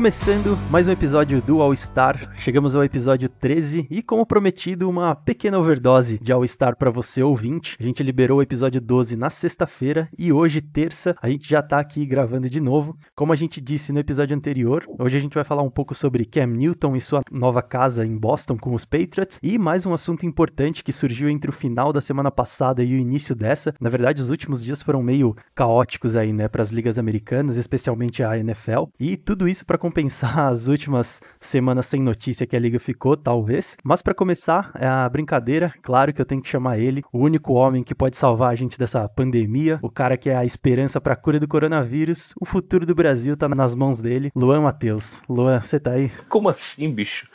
Começando mais um episódio do All Star, chegamos ao episódio 13 e, como prometido, uma pequena overdose de All Star para você ouvinte. A gente liberou o episódio 12 na sexta-feira e hoje, terça, a gente já tá aqui gravando de novo. Como a gente disse no episódio anterior, hoje a gente vai falar um pouco sobre Cam Newton e sua nova casa em Boston com os Patriots e mais um assunto importante que surgiu entre o final da semana passada e o início dessa. Na verdade, os últimos dias foram meio caóticos aí, né, para as ligas americanas, especialmente a NFL, e tudo isso para compensar as últimas semanas sem notícia que a liga ficou, talvez. Mas para começar, é a brincadeira, claro que eu tenho que chamar ele, o único homem que pode salvar a gente dessa pandemia, o cara que é a esperança para a cura do coronavírus. O futuro do Brasil tá nas mãos dele, Luan Matheus. Luan, você tá aí? Como assim, bicho?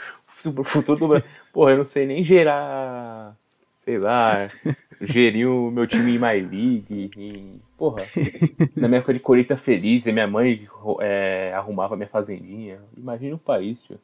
O futuro do Brasil. Porra, eu não sei nem gerar sei lá, gerir o meu time em My League. E, porra, na minha época de colheita feliz, a minha mãe é, arrumava minha fazendinha. Imagina o país, tio.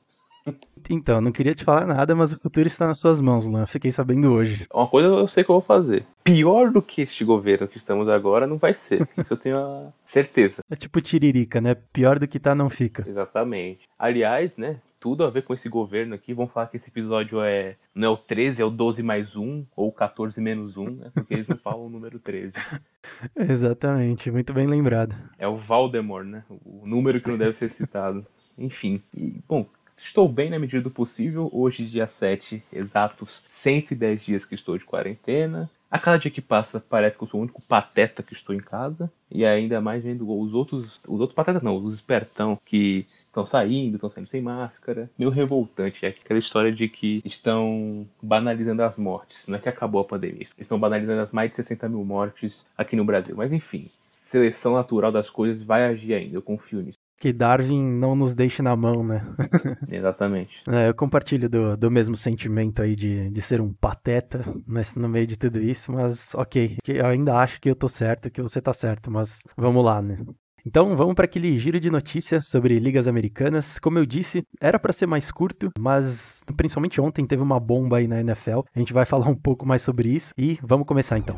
Então, não queria te falar nada, mas o futuro está nas suas mãos, Luan. Fiquei sabendo hoje. Uma coisa eu sei que eu vou fazer. Pior do que este governo que estamos agora não vai ser. Isso eu tenho a certeza. É tipo tiririca, né? Pior do que tá, não fica. Exatamente. Aliás, né? Tudo a ver com esse governo aqui. Vamos falar que esse episódio é não é o 13, é o 12 mais 1, ou o 14 menos 1, né? Porque eles não falam o número 13. Exatamente, muito bem lembrado. É o Valdemort, né? O número que não deve ser citado. Enfim, e, bom, estou bem na medida do possível. Hoje, dia 7, exatos 110 dias que estou de quarentena. A cada dia que passa, parece que eu sou o único pateta que estou em casa. E ainda mais vendo os outros. Os outros patetas não, os espertão que estão saindo, estão saindo sem máscara. Meio revoltante. É aquela história de que estão banalizando as mortes. Não é que acabou a pandemia. Estão banalizando as mais de 60 mil mortes aqui no Brasil. Mas enfim, seleção natural das coisas vai agir ainda. Eu confio nisso. Que Darwin não nos deixe na mão, né? Exatamente. É, eu compartilho do, do mesmo sentimento aí de, de ser um pateta nesse, no meio de tudo isso, mas ok. Eu ainda acho que eu tô certo, que você tá certo, mas vamos lá, né? Então vamos para aquele giro de notícias sobre ligas americanas. Como eu disse, era para ser mais curto, mas principalmente ontem teve uma bomba aí na NFL. A gente vai falar um pouco mais sobre isso e vamos começar então.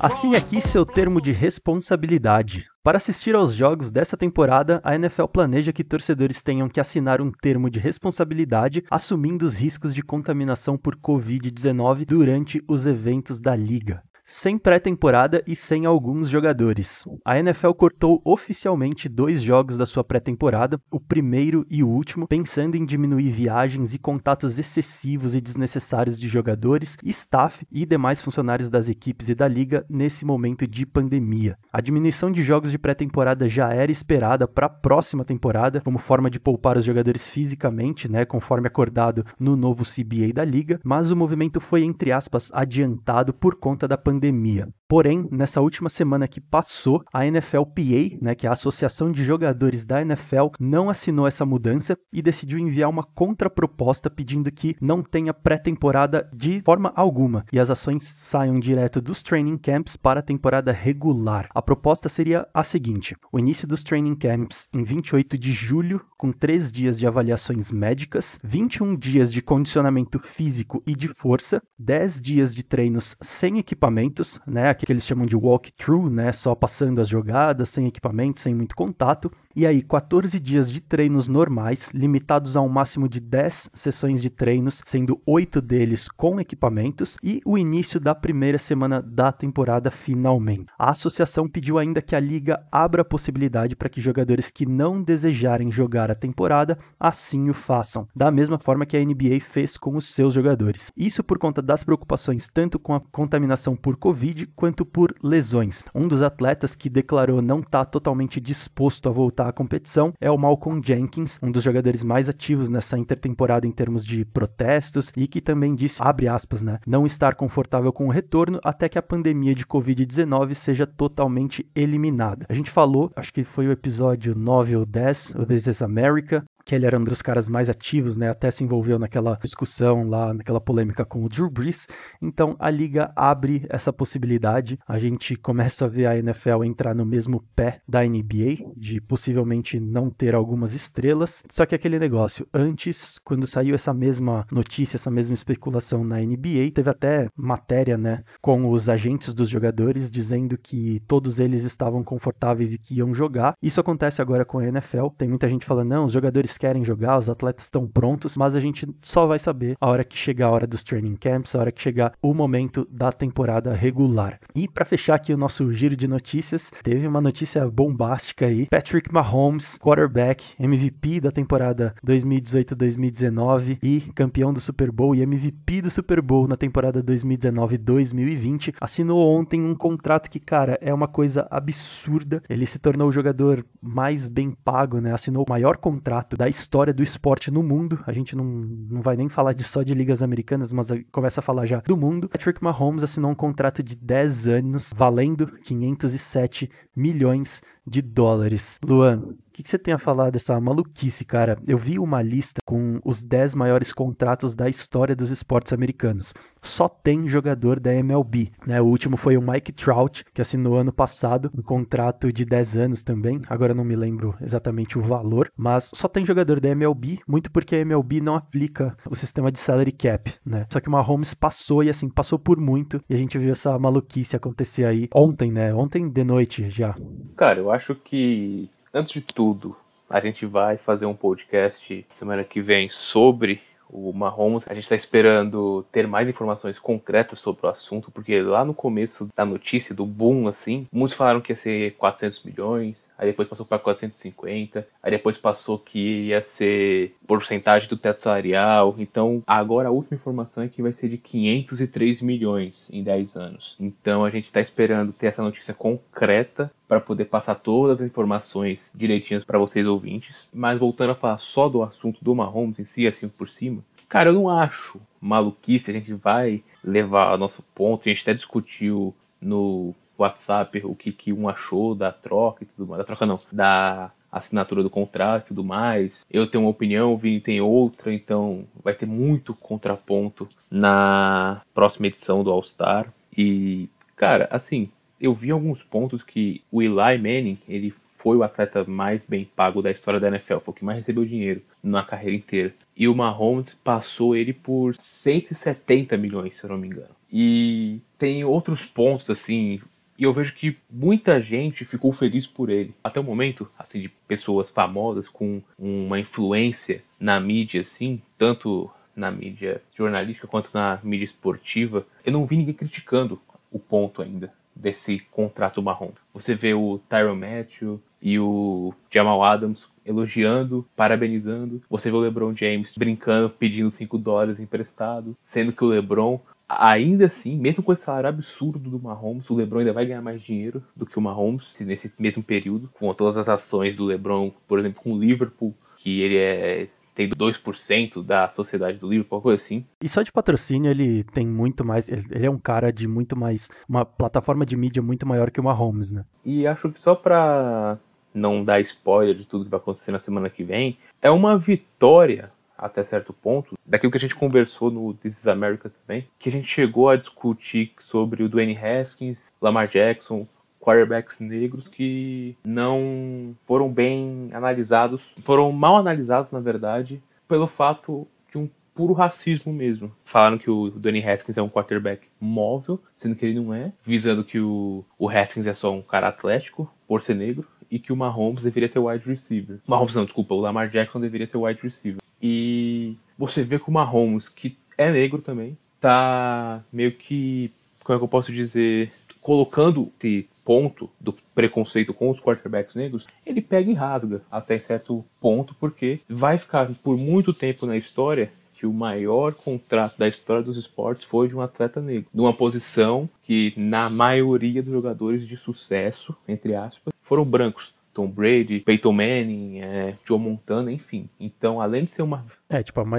Assine aqui seu termo de responsabilidade. Para assistir aos jogos dessa temporada, a NFL planeja que torcedores tenham que assinar um termo de responsabilidade assumindo os riscos de contaminação por Covid-19 durante os eventos da liga sem pré-temporada e sem alguns jogadores. A NFL cortou oficialmente dois jogos da sua pré-temporada, o primeiro e o último, pensando em diminuir viagens e contatos excessivos e desnecessários de jogadores, staff e demais funcionários das equipes e da liga nesse momento de pandemia. A diminuição de jogos de pré-temporada já era esperada para a próxima temporada, como forma de poupar os jogadores fisicamente, né, conforme acordado no novo CBA da liga, mas o movimento foi entre aspas adiantado por conta da pandemia pandemia. Porém, nessa última semana que passou, a NFLPA, né, que é a Associação de Jogadores da NFL, não assinou essa mudança e decidiu enviar uma contraproposta pedindo que não tenha pré-temporada de forma alguma e as ações saiam direto dos training camps para a temporada regular. A proposta seria a seguinte: o início dos training camps em 28 de julho, com 3 dias de avaliações médicas, 21 dias de condicionamento físico e de força, 10 dias de treinos sem equipamentos, né, que eles chamam de walkthrough, né, só passando as jogadas, sem equipamento, sem muito contato, e aí, 14 dias de treinos normais, limitados a um máximo de 10 sessões de treinos, sendo 8 deles com equipamentos, e o início da primeira semana da temporada finalmente. A associação pediu ainda que a liga abra a possibilidade para que jogadores que não desejarem jogar a temporada assim o façam, da mesma forma que a NBA fez com os seus jogadores. Isso por conta das preocupações tanto com a contaminação por Covid quanto por lesões. Um dos atletas que declarou não estar tá totalmente disposto a voltar à competição é o Malcolm Jenkins, um dos jogadores mais ativos nessa intertemporada em termos de protestos e que também disse, abre aspas, né, não estar confortável com o retorno até que a pandemia de Covid-19 seja totalmente eliminada. A gente falou, acho que foi o episódio 9 ou 10, o This is America, que ele era um dos caras mais ativos, né? Até se envolveu naquela discussão lá, naquela polêmica com o Drew Brees. Então a liga abre essa possibilidade. A gente começa a ver a NFL entrar no mesmo pé da NBA, de possivelmente não ter algumas estrelas. Só que aquele negócio, antes, quando saiu essa mesma notícia, essa mesma especulação na NBA, teve até matéria, né, com os agentes dos jogadores dizendo que todos eles estavam confortáveis e que iam jogar. Isso acontece agora com a NFL. Tem muita gente falando, não, os jogadores querem jogar, os atletas estão prontos, mas a gente só vai saber a hora que chegar a hora dos training camps, a hora que chegar o momento da temporada regular. E para fechar aqui o nosso giro de notícias, teve uma notícia bombástica aí. Patrick Mahomes, quarterback, MVP da temporada 2018-2019 e campeão do Super Bowl e MVP do Super Bowl na temporada 2019-2020, assinou ontem um contrato que, cara, é uma coisa absurda. Ele se tornou o jogador mais bem pago, né? Assinou o maior contrato da história do esporte no mundo. A gente não, não vai nem falar de só de ligas americanas, mas começa a falar já do mundo. Patrick Mahomes assinou um contrato de 10 anos, valendo 507 milhões de dólares. Luan, o que, que, você tem a falar dessa maluquice, cara? Eu vi uma lista com os 10 maiores contratos da história dos esportes americanos. Só tem jogador da MLB, né? O último foi o Mike Trout, que assinou ano passado um contrato de 10 anos também. Agora não me lembro exatamente o valor, mas só tem jogador da MLB, muito porque a MLB não aplica o sistema de salary cap, né? Só que o Mahomes passou e assim, passou por muito e a gente viu essa maluquice acontecer aí ontem, né? Ontem de noite já. Cara, eu acho que, antes de tudo, a gente vai fazer um podcast semana que vem sobre o Mahomes. A gente está esperando ter mais informações concretas sobre o assunto, porque lá no começo da notícia, do boom, assim, muitos falaram que ia ser 400 milhões, aí depois passou para 450, aí depois passou que ia ser porcentagem do teto salarial. Então, agora a última informação é que vai ser de 503 milhões em 10 anos. Então, a gente está esperando ter essa notícia concreta para poder passar todas as informações direitinhas para vocês ouvintes. Mas voltando a falar só do assunto do Mahomes em si, assim por cima, cara, eu não acho maluquice, a gente vai levar nosso ponto, a gente até discutiu no WhatsApp o que, que um achou da troca e tudo mais. Da troca não, da assinatura do contrato e tudo mais. Eu tenho uma opinião, o Vini tem outra, então vai ter muito contraponto na próxima edição do All Star. E, cara, assim, eu vi alguns pontos que o Eli Manning, ele foi o atleta mais bem pago da história da NFL, foi o que mais recebeu dinheiro na carreira inteira. E o Mahomes passou ele por 170 milhões, se eu não me engano. E tem outros pontos, assim, e eu vejo que muita gente ficou feliz por ele. Até o momento, assim, de pessoas famosas com uma influência na mídia, assim, tanto na mídia jornalística quanto na mídia esportiva, eu não vi ninguém criticando o ponto ainda desse contrato marrom. Você vê o Tyron Matthew e o Jamal Adams elogiando, parabenizando. Você vê o LeBron James brincando, pedindo 5 dólares emprestado, sendo que o LeBron ainda assim, mesmo com esse salário absurdo do Mahomes, o LeBron ainda vai ganhar mais dinheiro do que o Mahomes nesse mesmo período, com todas as ações do LeBron, por exemplo, com o Liverpool, que ele é tem 2% da sociedade do livro, qualquer coisa assim. E só de patrocínio ele tem muito mais, ele é um cara de muito mais, uma plataforma de mídia muito maior que o Mahomes, né? E acho que só pra não dar spoiler de tudo que vai acontecer na semana que vem, é uma vitória até certo ponto, daquilo que a gente conversou no This is America também, que a gente chegou a discutir sobre o Dwayne Haskins, Lamar Jackson, quarterbacks negros que não foram bem analisados, foram mal analisados, na verdade, pelo fato de um puro racismo mesmo. Falaram que o Danny Haskins é um quarterback móvel, sendo que ele não é, visando que o, o Haskins é só um cara atlético, por ser negro, e que o Mahomes deveria ser wide receiver. Mahomes não, desculpa, o Lamar Jackson deveria ser wide receiver. E você vê que o Mahomes, que é negro também, tá meio que, como é que eu posso dizer, colocando esse ponto do preconceito com os quarterbacks negros, ele pega e rasga até certo ponto, porque vai ficar por muito tempo na história que o maior contrato da história dos esportes foi de um atleta negro, numa posição que na maioria dos jogadores de sucesso, entre aspas, foram brancos. Tom Brady, Peyton Manning, é, Joe Montana, enfim. Então, além de ser uma. É, tipo, a, ma...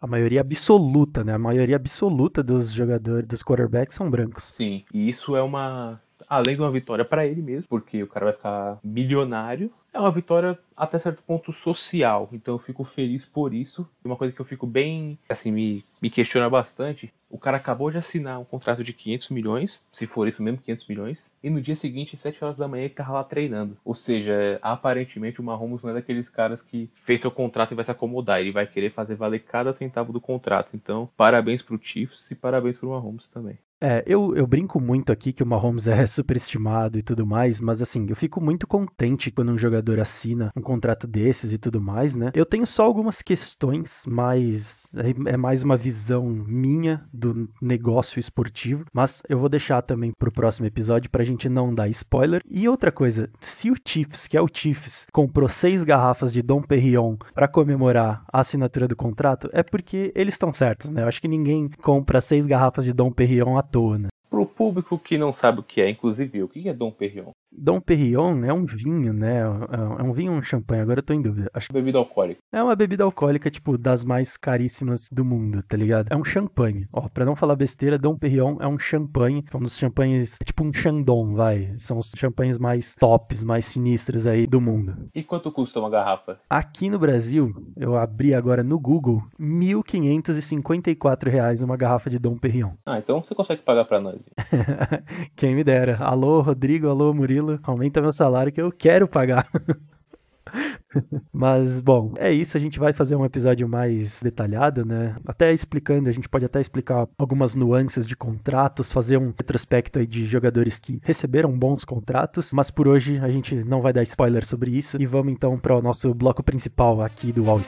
a maioria absoluta, né? A maioria absoluta dos jogadores, dos quarterbacks são brancos. Sim, e isso é uma além de uma vitória para ele mesmo, porque o cara vai ficar milionário, é uma vitória até certo ponto social. Então eu fico feliz por isso. Uma coisa que eu fico bem, assim, me, me questiona bastante. O cara acabou de assinar um contrato de 500 milhões, se for isso mesmo, 500 milhões, e no dia seguinte, às 7 horas da manhã, ele tava lá treinando. Ou seja, aparentemente o Mahomes não é daqueles caras que fez seu contrato e vai se acomodar. Ele vai querer fazer valer cada centavo do contrato. Então, parabéns pro Chiefs e parabéns pro Mahomes também. É, eu, eu brinco muito aqui que o Mahomes é superestimado e tudo mais, mas assim, eu fico muito contente quando um jogador assina um contrato desses e tudo mais, né? Eu tenho só algumas questões, mas é, é mais uma visão minha do negócio esportivo, mas eu vou deixar também pro próximo episódio pra gente não dar spoiler. E outra coisa, se o Chiefs, que é o Chiefs, comprou seis garrafas de Dom Perignon para comemorar a assinatura do contrato, é porque eles estão certos, né? Eu acho que ninguém compra seis garrafas de Dom Perignon à toa, né? Pro público que não sabe o que é, inclusive o que é Dom Perignon? Dom Perignon é um vinho, né? É um vinho ou um champanhe? Agora eu tô em dúvida. Acho bebida alcoólica. É uma bebida alcoólica, tipo, das mais caríssimas do mundo, tá ligado? É um champanhe. Ó, pra não falar besteira, Dom Perignon é um champanhe. É um dos champanhes, é tipo um Chandon, vai. São os champanhes mais tops, mais sinistros aí do mundo. E quanto custa uma garrafa? Aqui no Brasil, eu abri agora no Google, 1.554 reais uma garrafa de Dom Perignon. Ah, então você consegue pagar pra nós. Quem me dera. Alô, Rodrigo, alô, Murilo. Aumenta meu salário que eu quero pagar. Mas, bom, é isso. A gente vai fazer um episódio mais detalhado, né? Até explicando, a gente pode até explicar algumas nuances de contratos, fazer um retrospecto aí de jogadores que receberam bons contratos. Mas por hoje a gente não vai dar spoiler sobre isso. E vamos então para o nosso bloco principal aqui do All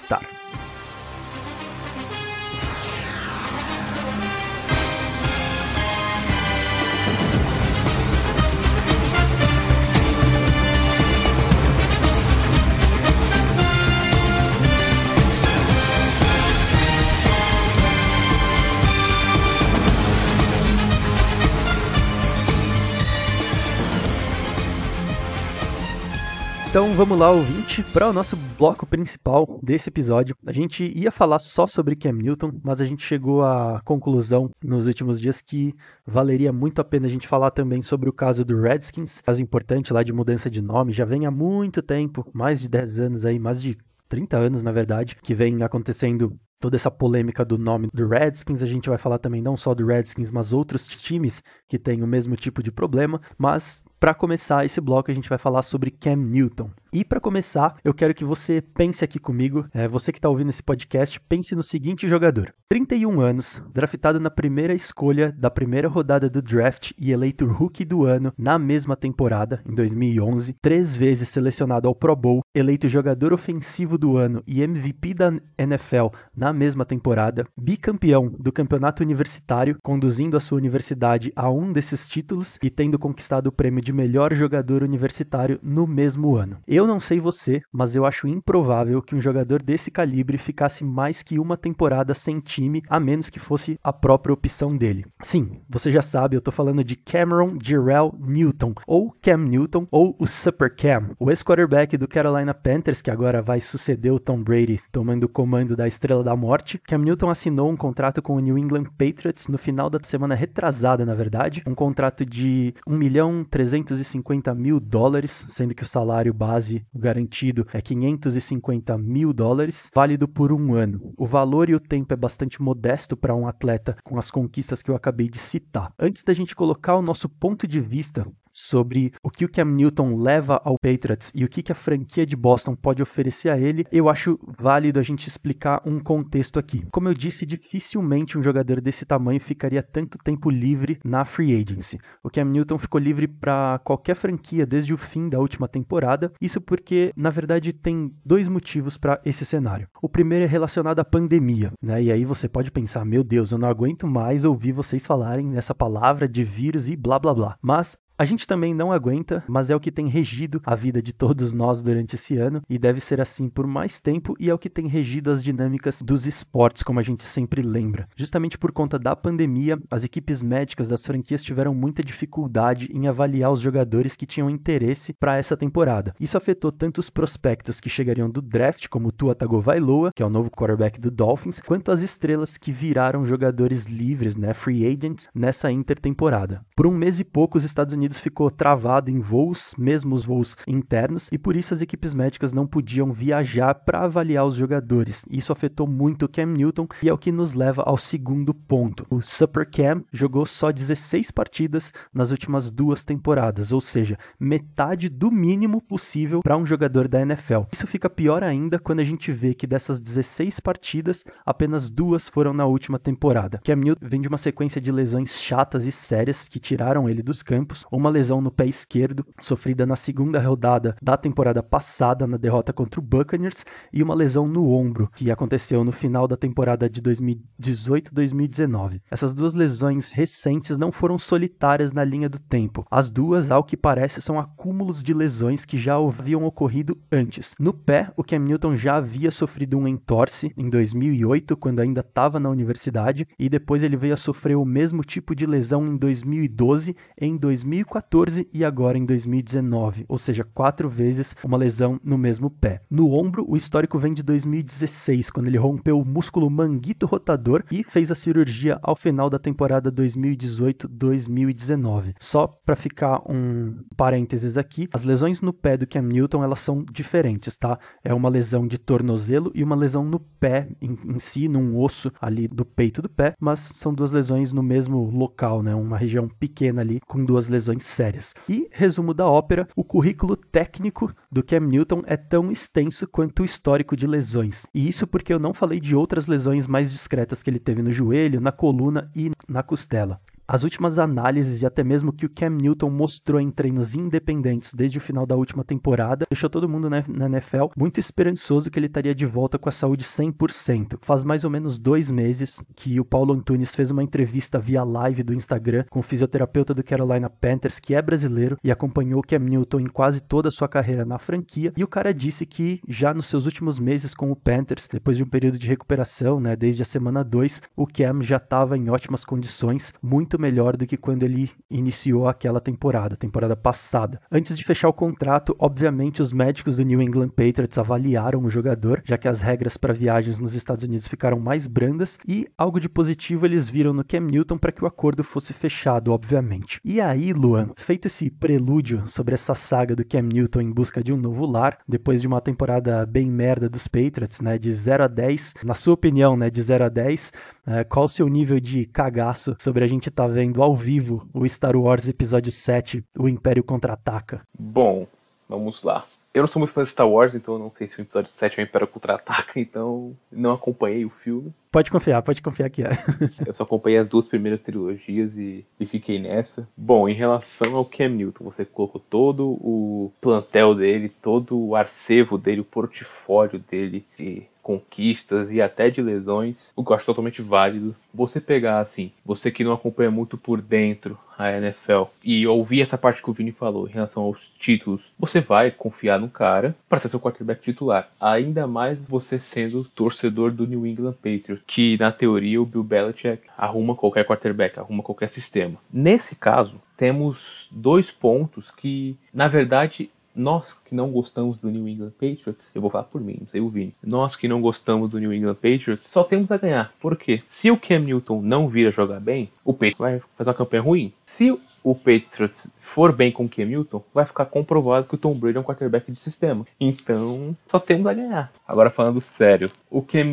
vamos lá, ouvinte, para o nosso bloco principal desse episódio. A gente ia falar só sobre Cam Newton, mas a gente chegou à conclusão nos últimos dias que valeria muito a pena a gente falar também sobre o caso do Redskins, caso importante lá de mudança de nome, já vem há muito tempo, mais de 10 anos aí, mais de 30 anos, na verdade, que vem acontecendo toda essa polêmica do nome do Redskins. A gente vai falar também não só do Redskins, mas outros times que têm o mesmo tipo de problema. Mas para começar esse bloco, a gente vai falar sobre Cam Newton. E para começar, eu quero que você pense aqui comigo, é, você que está ouvindo esse podcast, pense no seguinte jogador: 31 anos, draftado na primeira escolha da primeira rodada do draft e eleito rookie do ano na mesma temporada, em 2011, três vezes selecionado ao Pro Bowl, eleito jogador ofensivo do ano e MVP da NFL na mesma temporada, bicampeão do campeonato universitário, conduzindo a sua universidade a um desses títulos e tendo conquistado o prêmio de melhor jogador universitário no mesmo ano. Eu não sei você, mas eu acho improvável que um jogador desse calibre ficasse mais que uma temporada sem time, a menos que fosse a própria opção dele. Sim, você já sabe, eu tô falando de Cameron Jarrell Newton, ou Cam Newton, ou o Super Cam, o ex-quarterback do Carolina Panthers, que agora vai suceder o Tom Brady tomando o comando da Estrela da Morte. Cam Newton assinou um contrato com o New England Patriots no final da semana retrasada, na verdade, um contrato de 1 milhão 350 mil dólares, sendo que o salário base garantido é 550 mil dólares, válido por um ano. O valor e o tempo é bastante modesto para um atleta com as conquistas que eu acabei de citar. Antes da gente colocar o nosso ponto de vista sobre o que o Cam Newton leva ao Patriots e o que, que a franquia de Boston pode oferecer a ele, eu acho válido a gente explicar um contexto aqui. Como eu disse, dificilmente um jogador desse tamanho ficaria tanto tempo livre na free agency. O Cam Newton ficou livre para qualquer franquia desde o fim da última temporada. Isso porque, na verdade, tem dois motivos para esse cenário. O primeiro é relacionado à pandemia, né? E aí você pode pensar, meu Deus, eu não aguento mais ouvir vocês falarem essa palavra de vírus e blá blá blá. Mas a gente também não aguenta, mas é o que tem regido a vida de todos nós durante esse ano e deve ser assim por mais tempo e é o que tem regido as dinâmicas dos esportes, como a gente sempre lembra. Justamente por conta da pandemia, as equipes médicas das franquias tiveram muita dificuldade em avaliar os jogadores que tinham interesse para essa temporada. Isso afetou tanto os prospectos que chegariam do draft, como Tua Tagovailoa, que é o novo quarterback do Dolphins, quanto as estrelas que viraram jogadores livres, né, free agents, nessa intertemporada. Por um mês e pouco, os Estados Unidos Unidos ficou travado em voos, mesmo os voos internos, e por isso as equipes médicas não podiam viajar para avaliar os jogadores. Isso afetou muito o Cam Newton e é o que nos leva ao segundo ponto. O Super Cam jogou só 16 partidas nas últimas duas temporadas, ou seja, metade do mínimo possível para um jogador da NFL. Isso fica pior ainda quando a gente vê que dessas 16 partidas, apenas duas foram na última temporada. Cam Newton vem de uma sequência de lesões chatas e sérias que tiraram ele dos campos, uma lesão no pé esquerdo, sofrida na segunda rodada da temporada passada na derrota contra o Buccaneers, e uma lesão no ombro, que aconteceu no final da temporada de 2018-2019. Essas duas lesões recentes não foram solitárias na linha do tempo. As duas, ao que parece, são acúmulos de lesões que já haviam ocorrido antes. No pé, o Cam Newton já havia sofrido um entorse em 2008, quando ainda estava na universidade, e depois ele veio a sofrer o mesmo tipo de lesão em 2012, em 2014 e agora em 2019, ou seja, quatro vezes uma lesão no mesmo pé. No ombro, o histórico vem de 2016, quando ele rompeu o músculo manguito rotador e fez a cirurgia ao final da temporada 2018-2019. Só para ficar um parênteses aqui, as lesões no pé do Cam Newton elas são diferentes, tá? É uma lesão de tornozelo e uma lesão no pé em, em si, num osso ali do peito do pé, mas são duas lesões no mesmo local, né? Uma região pequena ali com duas lesões sérias. E resumo da ópera, o currículo técnico do Cam Newton é tão extenso quanto o histórico de lesões. E isso porque eu não falei de outras lesões mais discretas que ele teve no joelho, na coluna e na costela. As últimas análises e até mesmo que o Cam Newton mostrou em treinos independentes desde o final da última temporada deixou todo mundo né, na NFL muito esperançoso que ele estaria de volta com a saúde 100%. Faz mais ou menos dois meses que o Paulo Antunes fez uma entrevista via live do Instagram com o fisioterapeuta do Carolina Panthers, que é brasileiro e acompanhou o Cam Newton em quase toda a sua carreira na franquia. E o cara disse que já nos seus últimos meses com o Panthers, depois de um período de recuperação, né, desde a semana 2, o Cam já estava em ótimas condições, muito melhor do que quando ele iniciou aquela temporada, temporada passada. Antes de fechar o contrato, obviamente os médicos do New England Patriots avaliaram o jogador, já que as regras para viagens nos Estados Unidos ficaram mais brandas e algo de positivo eles viram no Cam Newton para que o acordo fosse fechado, obviamente. E aí, Luan, feito esse prelúdio sobre essa saga do Cam Newton em busca de um novo lar, depois de uma temporada bem merda dos Patriots, né, de 0 a 10, na sua opinião, né, de 0 a 10, é, qual o seu nível de cagaço sobre a gente estar tá vendo ao vivo o Star Wars Episódio 7, O Império Contra-Ataca? Bom, vamos lá. Eu não sou muito fã de Star Wars, então eu não sei se o episódio 7 é o Império Contra-Ataca, então não acompanhei o filme. Pode confiar, pode confiar que é. eu só acompanhei as duas primeiras trilogias e, e, fiquei nessa. Bom, em relação ao Cam Newton, você colocou todo o plantel dele, todo o arcevo dele, o portfólio dele de conquistas e até de lesões, o que eu acho totalmente válido. Você pegar assim, você que não acompanha muito por dentro a NFL e ouvir essa parte que o Vini falou em relação aos títulos, você vai confiar no cara para ser seu quarterback titular. Ainda mais você sendo torcedor do New England Patriots, que na teoria o Bill Belichick arruma qualquer quarterback, arruma qualquer sistema. Nesse caso, temos dois pontos que, na verdade, nós que não gostamos do New England Patriots, eu vou falar por mim, não sei o Vini. Nós que não gostamos do New England Patriots, só temos a ganhar. Por quê? Se o Cam Newton não vir a jogar bem, o Patriots vai fazer uma campanha ruim. Se o Patriots for bem com o Cam vai ficar comprovado que o Tom Brady é um quarterback de sistema. Então, só temos a ganhar. Agora falando sério, o Cam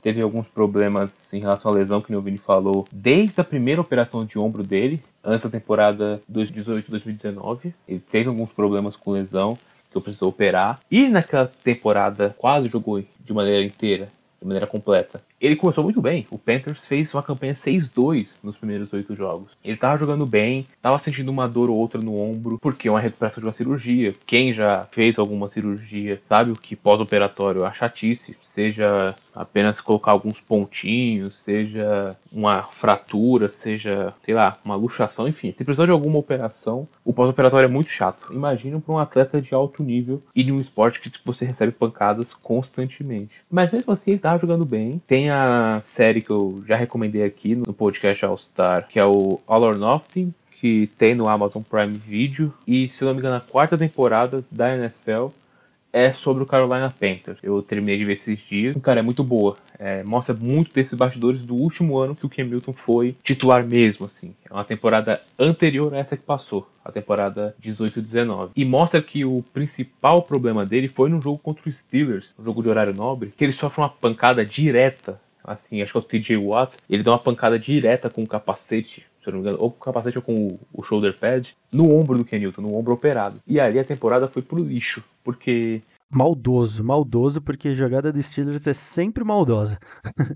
teve alguns problemas em relação à lesão que o Vini falou desde a primeira operação de ombro dele, antes da temporada 2018-2019. Ele teve alguns problemas com lesão que eu precisou operar. E naquela temporada quase jogou de maneira inteira de maneira completa. Ele começou muito bem. O Panthers fez uma campanha 6-2 nos primeiros oito jogos. Ele tava jogando bem, tava sentindo uma dor ou outra no ombro, porque é uma recuperação de uma cirurgia. Quem já fez alguma cirurgia sabe o que pós-operatório é chatice, seja apenas colocar alguns pontinhos, seja uma fratura, seja, sei lá, uma luxação, enfim. Se precisar de alguma operação, o pós-operatório é muito chato. Imagina para um atleta de alto nível e de um esporte que você recebe pancadas constantemente. Mas mesmo assim, ele tava jogando bem. Tem a série que eu já recomendei aqui no podcast All Star, que é o All or Nothing, que tem no Amazon Prime Video. E, se eu não me engano, a quarta temporada da NFL é sobre o Carolina Panthers. Eu terminei de ver esses dias. Cara, é muito boa. É, mostra muito desses bastidores do último ano que o Cam Newton foi titular mesmo, assim. É uma temporada anterior a essa que passou, a temporada 18-19. E mostra que o principal problema dele foi no jogo contra os Steelers, no jogo de horário nobre, que ele sofre uma pancada direta assim, acho que é o TJ Watt, ele dá uma pancada direta com o capacete se eu não me engano, ou com o capacete ou com o, shoulder pad, no ombro do Ken Newton, no ombro operado. E ali a temporada foi pro lixo, porque Maldoso, maldoso, porque jogada do Steelers é sempre maldosa.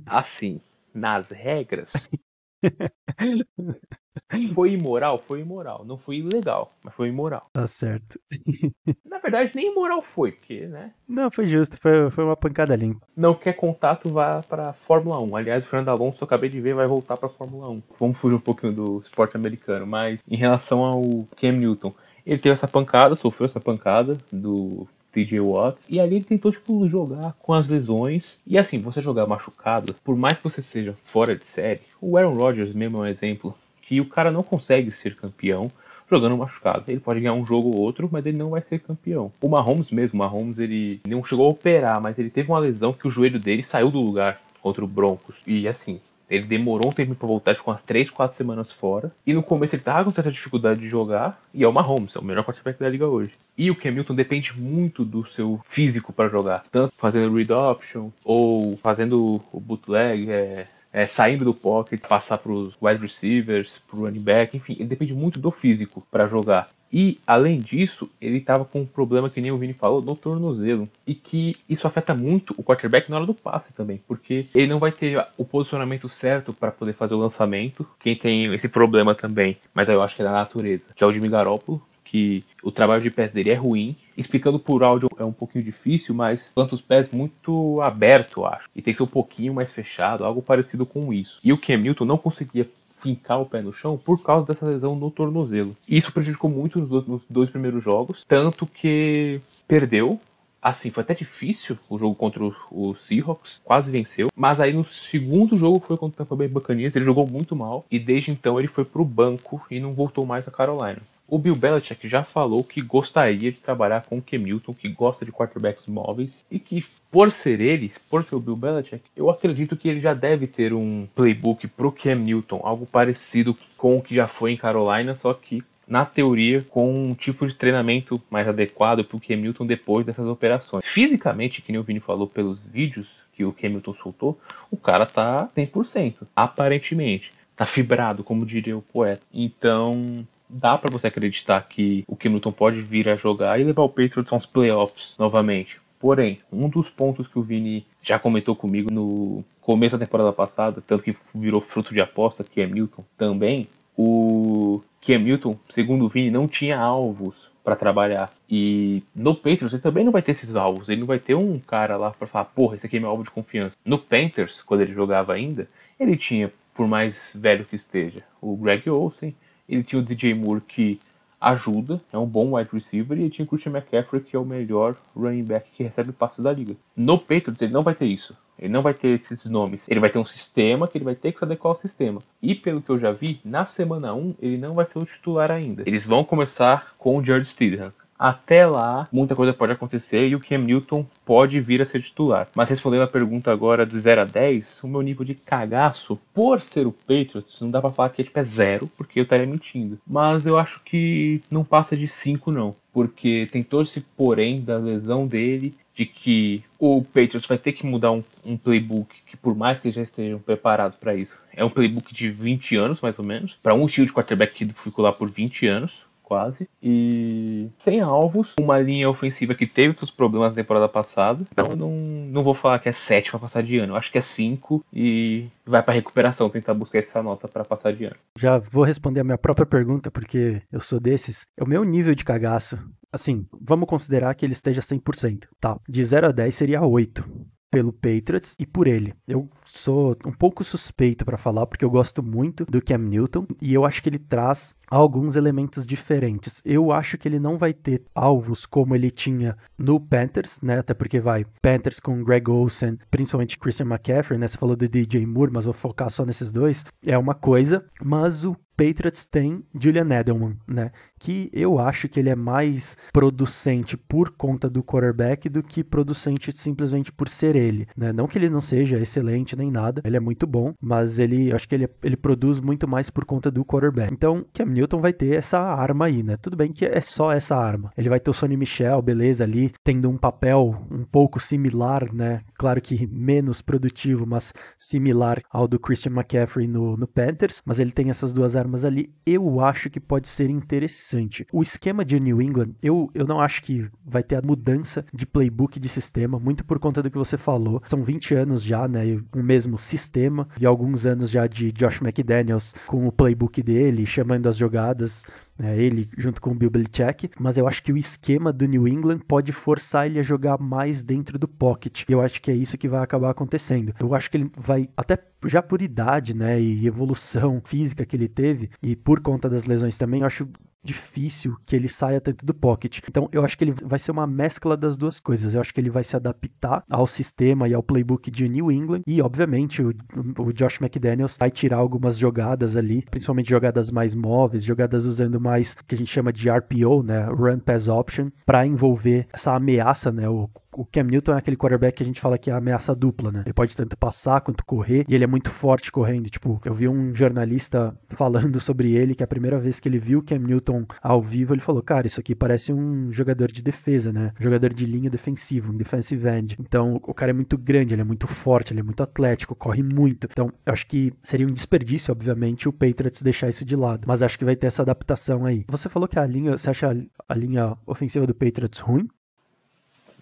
Assim, nas regras, foi imoral? Foi imoral. Não foi ilegal, mas foi imoral. Tá certo. Na verdade, nem imoral foi, porque, né? Não, foi justo. Foi, foi uma pancada limpa. Não quer contato, vá pra Fórmula 1. Aliás, o Fernando Alonso, eu acabei de ver, vai voltar pra Fórmula 1. Vamos fugir um pouquinho do esporte americano. Mas, em relação ao Cam Newton, ele teve essa pancada, sofreu essa pancada do TJ Watt. E ali ele tentou, tipo, jogar com as lesões. E assim, você jogar machucado, por mais que você seja fora de série, o Aaron Rodgers mesmo é um exemplo que o cara não consegue ser campeão jogando machucado. Ele pode ganhar um jogo ou outro, mas ele não vai ser campeão. O Mahomes mesmo, o Mahomes ele não chegou a operar, mas ele teve uma lesão que o joelho dele saiu do lugar contra o Broncos. E assim, ele demorou um tempo para voltar, ficou umas 3, 4 semanas fora. E no começo ele tava com certa dificuldade de jogar. E é o Mahomes, é o melhor quarterback da liga hoje. E o Cam Newton depende muito do seu físico para jogar. Tanto fazendo read option, ou fazendo o bootleg, é, é, saindo do pocket, passar para os wide receivers, para o running back, enfim, ele depende muito do físico para jogar. E, além disso, ele estava com um problema que nem o Vini falou, no tornozelo. E que isso afeta muito o quarterback na hora do passe também, porque ele não vai ter o posicionamento certo para poder fazer o lançamento. Quem tem esse problema também, mas eu acho que é da natureza, que é o Jimmy Garoppolo, que o trabalho de pés dele é ruim. Explicando por áudio é um pouquinho difícil, mas planta os pés muito aberto, acho. E tem que ser um pouquinho mais fechado, algo parecido com isso. E o Cam Newton não conseguia fincar o pé no chão por causa dessa lesão no tornozelo. Isso prejudicou muito nos dois primeiros jogos, tanto que perdeu assim, foi até difícil o jogo contra o, Seahawks, quase venceu. Mas aí no segundo jogo foi contra o Tampa Bay Buccaneers, ele jogou muito mal e desde então ele foi pro banco e não voltou mais a Carolina. O Bill Belichick já falou que gostaria de trabalhar com o Newton, que gosta de quarterbacks móveis e que, por ser ele, por ser o Bill Belichick, eu acredito que ele já deve ter um playbook pro Cam Newton, algo parecido com o que já foi em Carolina, só que na teoria, com um tipo de treinamento mais adequado para o Cam Newton depois dessas operações. Fisicamente, que nem o Vini falou pelos vídeos que o Cam Newton soltou, o cara tá 100%, aparentemente. Tá fibrado, como diria o poeta. Então, dá para você acreditar que o Newton pode vir a jogar e levar o Patriots aos playoffs novamente. Porém, um dos pontos que o Vini já comentou comigo no começo da temporada passada, tanto que virou fruto de aposta, que é Newton também, o Cam Newton, segundo o Vini, não tinha alvos para trabalhar. E no Patriots ele também não vai ter esses alvos. Ele não vai ter um cara lá para falar, porra, esse aqui é meu alvo de confiança. No Panthers, quando ele jogava ainda, ele tinha, por mais velho que esteja, o Greg Olsen, ele tinha o DJ Moore que ajuda, é um bom wide receiver, e tinha o Christian McCaffrey, que é o melhor running back que recebe passes da liga. No Patriots ele não vai ter isso. Ele não vai ter esses nomes. Ele vai ter um sistema que ele vai ter que se adequar ao sistema. E pelo que eu já vi, na semana 1 ele não vai ser o titular ainda. Eles vão começar com o Jared Stidham. Até lá, muita coisa pode acontecer e o Cam Newton pode vir a ser titular. Mas respondendo a pergunta agora do 0 a 10, o meu nível de cagaço, por ser o Patriots, não dá pra falar que é tipo é zero, porque eu estaria mentindo. Mas eu acho que não passa de 5 não. Porque tem todo esse porém da lesão dele, de que o Patriots vai ter que mudar um, um playbook que por mais que já estejam preparados para isso, é um playbook de 20 anos mais ou menos, para um estilo de quarterback que ficou lá por 20 anos quase. E sem alvos, uma linha ofensiva que teve seus problemas na temporada passada. Então não, não vou falar que é 7 para passar de ano. Eu acho que é 5 e vai para recuperação tentar buscar essa nota para passar de ano. Já vou responder a minha própria pergunta porque eu sou desses. É o meu nível de cagaço. Assim, vamos considerar que ele esteja 100%, tá? De 0 a 10 seria 8 pelo Patriots e por ele. Eu sou um pouco suspeito para falar porque eu gosto muito do Cam Newton e eu acho que ele traz alguns elementos diferentes. Eu acho que ele não vai ter alvos como ele tinha no Panthers, né? Até porque vai Panthers com Greg Olsen, principalmente Christian McCaffrey, né? Você falou do DJ Moore, mas vou focar só nesses dois. É uma coisa, mas o Patriots tem Julian Edelman, né? Que eu acho que ele é mais producente por conta do quarterback do que producente simplesmente por ser ele, né? Não que ele não seja excelente nem nada, ele é muito bom, mas ele, acho que ele, ele produz muito mais por conta do quarterback. Então, Cam Newton vai ter essa arma aí, né? Tudo bem que é só essa arma. Ele vai ter o Sonny Michel, beleza, ali, tendo um papel um pouco similar, né? Claro que menos produtivo, mas similar ao do Christian McCaffrey no, no Panthers, mas ele tem essas duas armas ali. Eu acho que pode ser interessante. O esquema de New England, eu, eu não acho que vai ter a mudança de playbook de sistema, muito por conta do que você falou. São 20 anos já, né? O mesmo sistema e alguns anos já de Josh McDaniels com o playbook dele, chamando as jogadas né, ele junto com o Bill Belichick, mas eu acho que o esquema do New England pode forçar ele a jogar mais dentro do pocket. E eu acho que é isso que vai acabar acontecendo. Eu acho que ele vai até já por idade, né, e evolução física que ele teve e por conta das lesões também, eu acho difícil que ele saia tanto do pocket. Então eu acho que ele vai ser uma mescla das duas coisas. Eu acho que ele vai se adaptar ao sistema e ao playbook de New England e obviamente o, o Josh McDaniels vai tirar algumas jogadas ali, principalmente jogadas mais móveis, jogadas usando mais que a gente chama de RPO, né, Run Pass Option, para envolver essa ameaça, né, o o Cam Newton é aquele quarterback que a gente fala que é ameaça dupla, né? Ele pode tanto passar quanto correr, e ele é muito forte correndo. Tipo, eu vi um jornalista falando sobre ele que a primeira vez que ele viu o Cam Newton ao vivo, ele falou: Cara, isso aqui parece um jogador de defesa, né? jogador de linha defensiva, um defensive end. Então, o cara é muito grande, ele é muito forte, ele é muito atlético, corre muito. Então, eu acho que seria um desperdício, obviamente, o Patriots deixar isso de lado. Mas acho que vai ter essa adaptação aí. Você falou que a linha, você acha a linha ofensiva do Patriots ruim?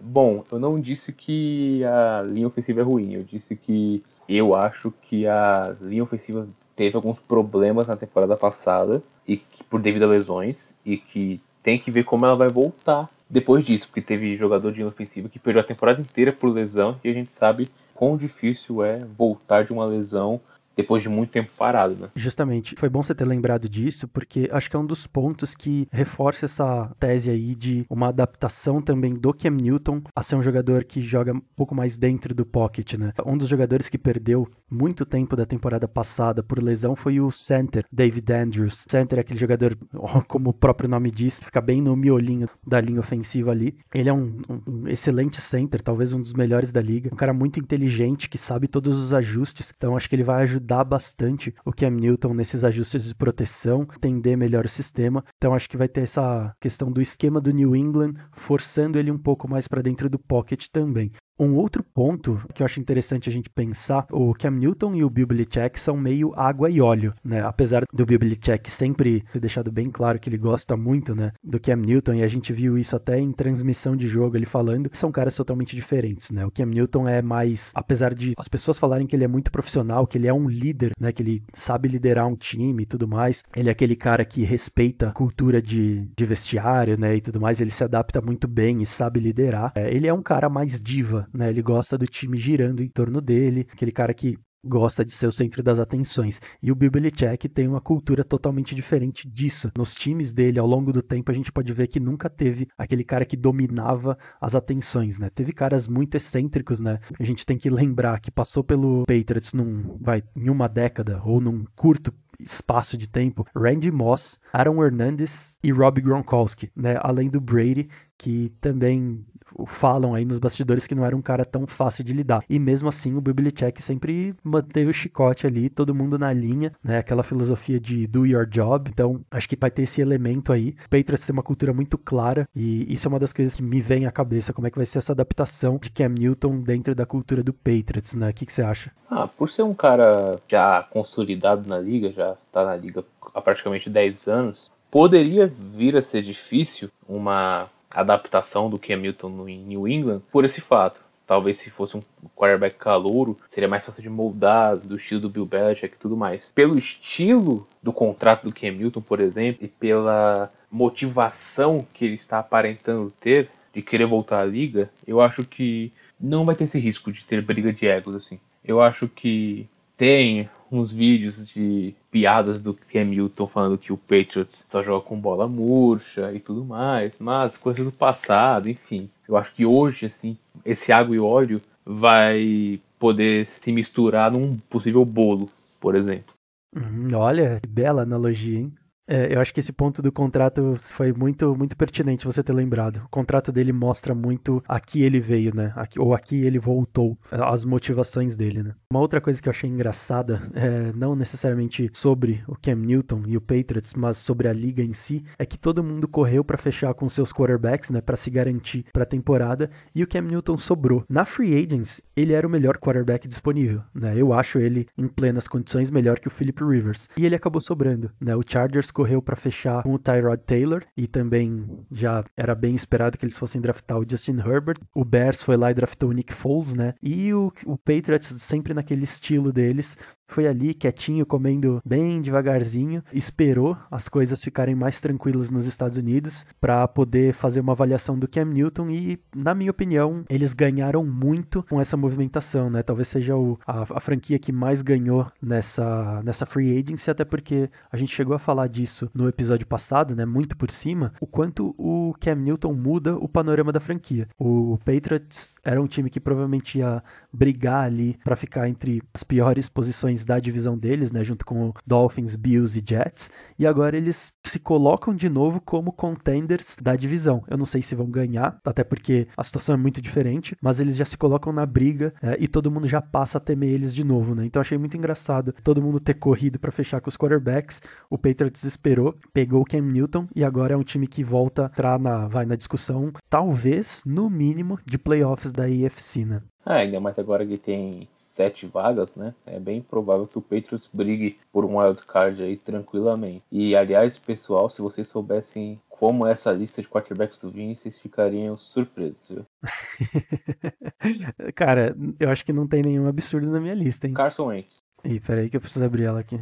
Bom, eu não disse que a linha ofensiva é ruim, eu disse que eu acho que a linha ofensiva teve alguns problemas na temporada passada e que por devido a lesões e que tem que ver como ela vai voltar depois disso, porque teve jogador de linha ofensiva que perdeu a temporada inteira por lesão e a gente sabe quão difícil é voltar de uma lesão depois de muito tempo parado, né? Justamente. Foi bom você ter lembrado disso, porque acho que é um dos pontos que reforça essa tese aí de uma adaptação também do Cam Newton a ser um jogador que joga um pouco mais dentro do pocket, né? Um dos jogadores que perdeu muito tempo da temporada passada por lesão foi o center, David Andrews. Center é aquele jogador, como o próprio nome diz, fica bem no miolinho da linha ofensiva ali. Ele é um, um excelente center, talvez um dos melhores da liga. Um cara muito inteligente, que sabe todos os ajustes. Então acho que ele vai ajudar ajudar bastante o Cam Newton nesses ajustes de proteção, entender melhor o sistema. Então acho que vai ter essa questão do esquema do New England forçando ele um pouco mais para dentro do pocket também. Um outro ponto que eu acho interessante a gente pensar, o Cam Newton e o Bill Belichick são meio água e óleo, né? Apesar do Bill Belichick sempre ter deixado bem claro que ele gosta muito, né, do Cam Newton, e a gente viu isso até em transmissão de jogo, ele falando que são caras totalmente diferentes, né? O Cam Newton é mais, apesar de as pessoas falarem que ele é muito profissional, que ele é um líder, né, que ele sabe liderar um time e tudo mais, ele é aquele cara que respeita a cultura de, de vestiário, né, e tudo mais, ele se adapta muito bem e sabe liderar. É, ele é um cara mais diva, né? Ele gosta do time girando em torno dele, aquele cara que gosta de ser o centro das atenções. E o Bill Belichick tem uma cultura totalmente diferente disso. Nos times dele, ao longo do tempo, a gente pode ver que nunca teve aquele cara que dominava as atenções, né? Teve caras muito excêntricos, né? A gente tem que lembrar que passou pelo Patriots num, vai, em uma década ou num curto espaço de tempo, Randy Moss, Aaron Hernandez e Rob Gronkowski, né? Além do Brady, que também falam aí nos bastidores que não era um cara tão fácil de lidar. E mesmo assim, o Belichick sempre manteve o chicote ali, todo mundo na linha, né? Aquela filosofia de do your job. Então, acho que vai ter esse elemento aí. O Patriots tem uma cultura muito clara e isso é uma das coisas que me vem à cabeça. Como é que vai ser essa adaptação de Cam Newton dentro da cultura do Patriots, né? O que, que você acha? Ah, por ser um cara já consolidado na liga, já tá na liga há praticamente 10 anos, poderia vir a ser difícil uma adaptação do Cam Newton no New England por esse fato. Talvez se fosse um quarterback calouro, seria mais fácil de moldar do estilo do Bill Belichick e tudo mais. Pelo estilo do contrato do Cam Newton, por exemplo, e pela motivação que ele está aparentando ter de querer voltar à liga, eu acho que não vai ter esse risco de ter briga de egos assim. Eu acho que tem uns vídeos de piadas do Cam Newton falando que o Patriots só joga com bola murcha e tudo mais, mas coisas do passado, enfim. Eu acho que hoje, assim, esse água e óleo vai poder se misturar num possível bolo, por exemplo. Hum, olha, que bela analogia, hein? É, eu acho que esse ponto do contrato foi muito, muito pertinente você ter lembrado. O contrato dele mostra muito a que ele veio, né? Ou a que ele voltou, as motivações dele, né? Uma outra coisa que eu achei engraçada, é, não necessariamente sobre o Cam Newton e o Patriots, mas sobre a liga em si, é que todo mundo correu para fechar com seus quarterbacks, né? Para se garantir para a temporada, e o Cam Newton sobrou. Na Free Agents, ele era o melhor quarterback disponível, né? Eu acho ele em plenas condições melhor que o Philip Rivers. E ele acabou sobrando, né? O Chargers correu para fechar com o Tyrod Taylor e também já era bem esperado que eles fossem draftar o Justin Herbert. O Bears foi lá e draftou o Nick Foles, né? E o, o Patriots sempre naquele estilo deles foi ali quietinho, comendo bem devagarzinho, esperou as coisas ficarem mais tranquilas nos Estados Unidos para poder fazer uma avaliação do Cam Newton e, na minha opinião, eles ganharam muito com essa movimentação, né? Talvez seja o, a, a, franquia que mais ganhou nessa, nessa free agency, até porque a gente chegou a falar disso no episódio passado, né? Muito por cima, o quanto o Cam Newton muda o panorama da franquia. O Patriots era um time que provavelmente ia brigar ali para ficar entre as piores posições da divisão deles, né, junto com Dolphins, Bills e Jets, e agora eles se colocam de novo como contenders da divisão. Eu não sei se vão ganhar, até porque a situação é muito diferente, mas eles já se colocam na briga é, e todo mundo já passa a temer eles de novo, né? Então achei muito engraçado todo mundo ter corrido para fechar com os quarterbacks. O Patriots esperou, pegou o Cam Newton e agora é um time que volta a entrar na, vai na discussão, talvez, no mínimo, de playoffs da AFC, né? Ah, ainda mais agora que tem sete vagas, né? É bem provável que o Patriots brigue por um wild card aí tranquilamente. E aliás, pessoal, se vocês soubessem como essa lista de quarterbacks do Vini, vocês ficariam surpresos, viu? Cara, eu acho que não tem nenhum absurdo na minha lista, hein? Carson Wentz. Ih, peraí que eu preciso abrir ela aqui.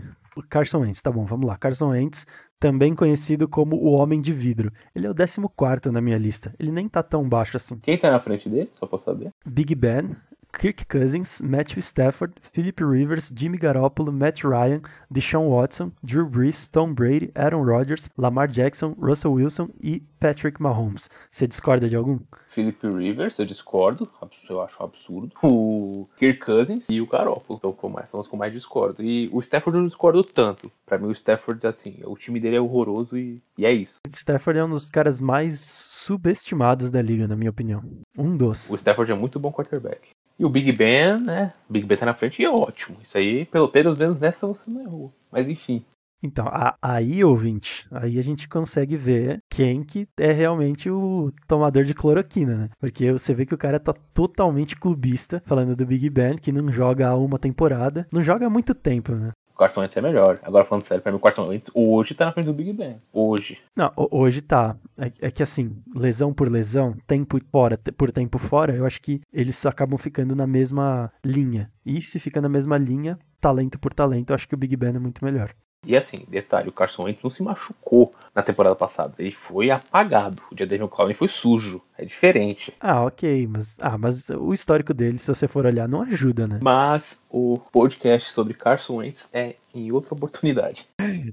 Carson Wentz, tá bom, vamos lá. Carson Wentz, também conhecido como o Homem de Vidro. Ele é o 14 na minha lista. Ele nem tá tão baixo assim. Quem tá na frente dele? Só pra saber. Big Ben, Kirk Cousins, Matthew Stafford, Philip Rivers, Jimmy Garoppolo, Matt Ryan, Deshaun Watson, Drew Brees, Tom Brady, Aaron Rodgers, Lamar Jackson, Russell Wilson e Patrick Mahomes. Você discorda de algum? Philip Rivers, eu discordo, eu acho absurdo. O Kirk Cousins e o Garoppolo então, com mais, são os que eu mais discordo. E o Stafford eu não discordo tanto. Para mim o Stafford, assim, o time dele é horroroso e, e é isso. O Stafford é um dos caras mais subestimados da liga, na minha opinião. Um dos. O Stafford é muito bom quarterback. E o Big Ben, né? O Big Ben tá na frente e é ótimo. Isso aí, pelo menos nessa você não errou. Mas enfim. Então, a, aí, ouvinte, aí a gente consegue ver quem que é realmente o tomador de cloroquina, né? Porque você vê que o cara tá totalmente clubista, falando do Big Ben, que não joga há uma temporada, não joga há muito tempo, né? O Carson Wentz é melhor. Agora falando sério, pra mim o Carson Wentz hoje tá na frente do Big Ben. Hoje. Não, hoje tá. É, é, que assim, lesão por lesão, tempo fora por tempo fora, eu acho que eles acabam ficando na mesma linha. E se fica na mesma linha, talento por talento, eu acho que o Big Ben é muito melhor. E assim, detalhe, o Carson Wentz não se machucou na temporada passada. Ele foi apagado. O dia Devon Clowney foi sujo. É diferente. Ah, ok. Mas, ah, mas o histórico dele, se você for olhar, não ajuda, né? Mas o podcast sobre Carson Wentz é em outra oportunidade.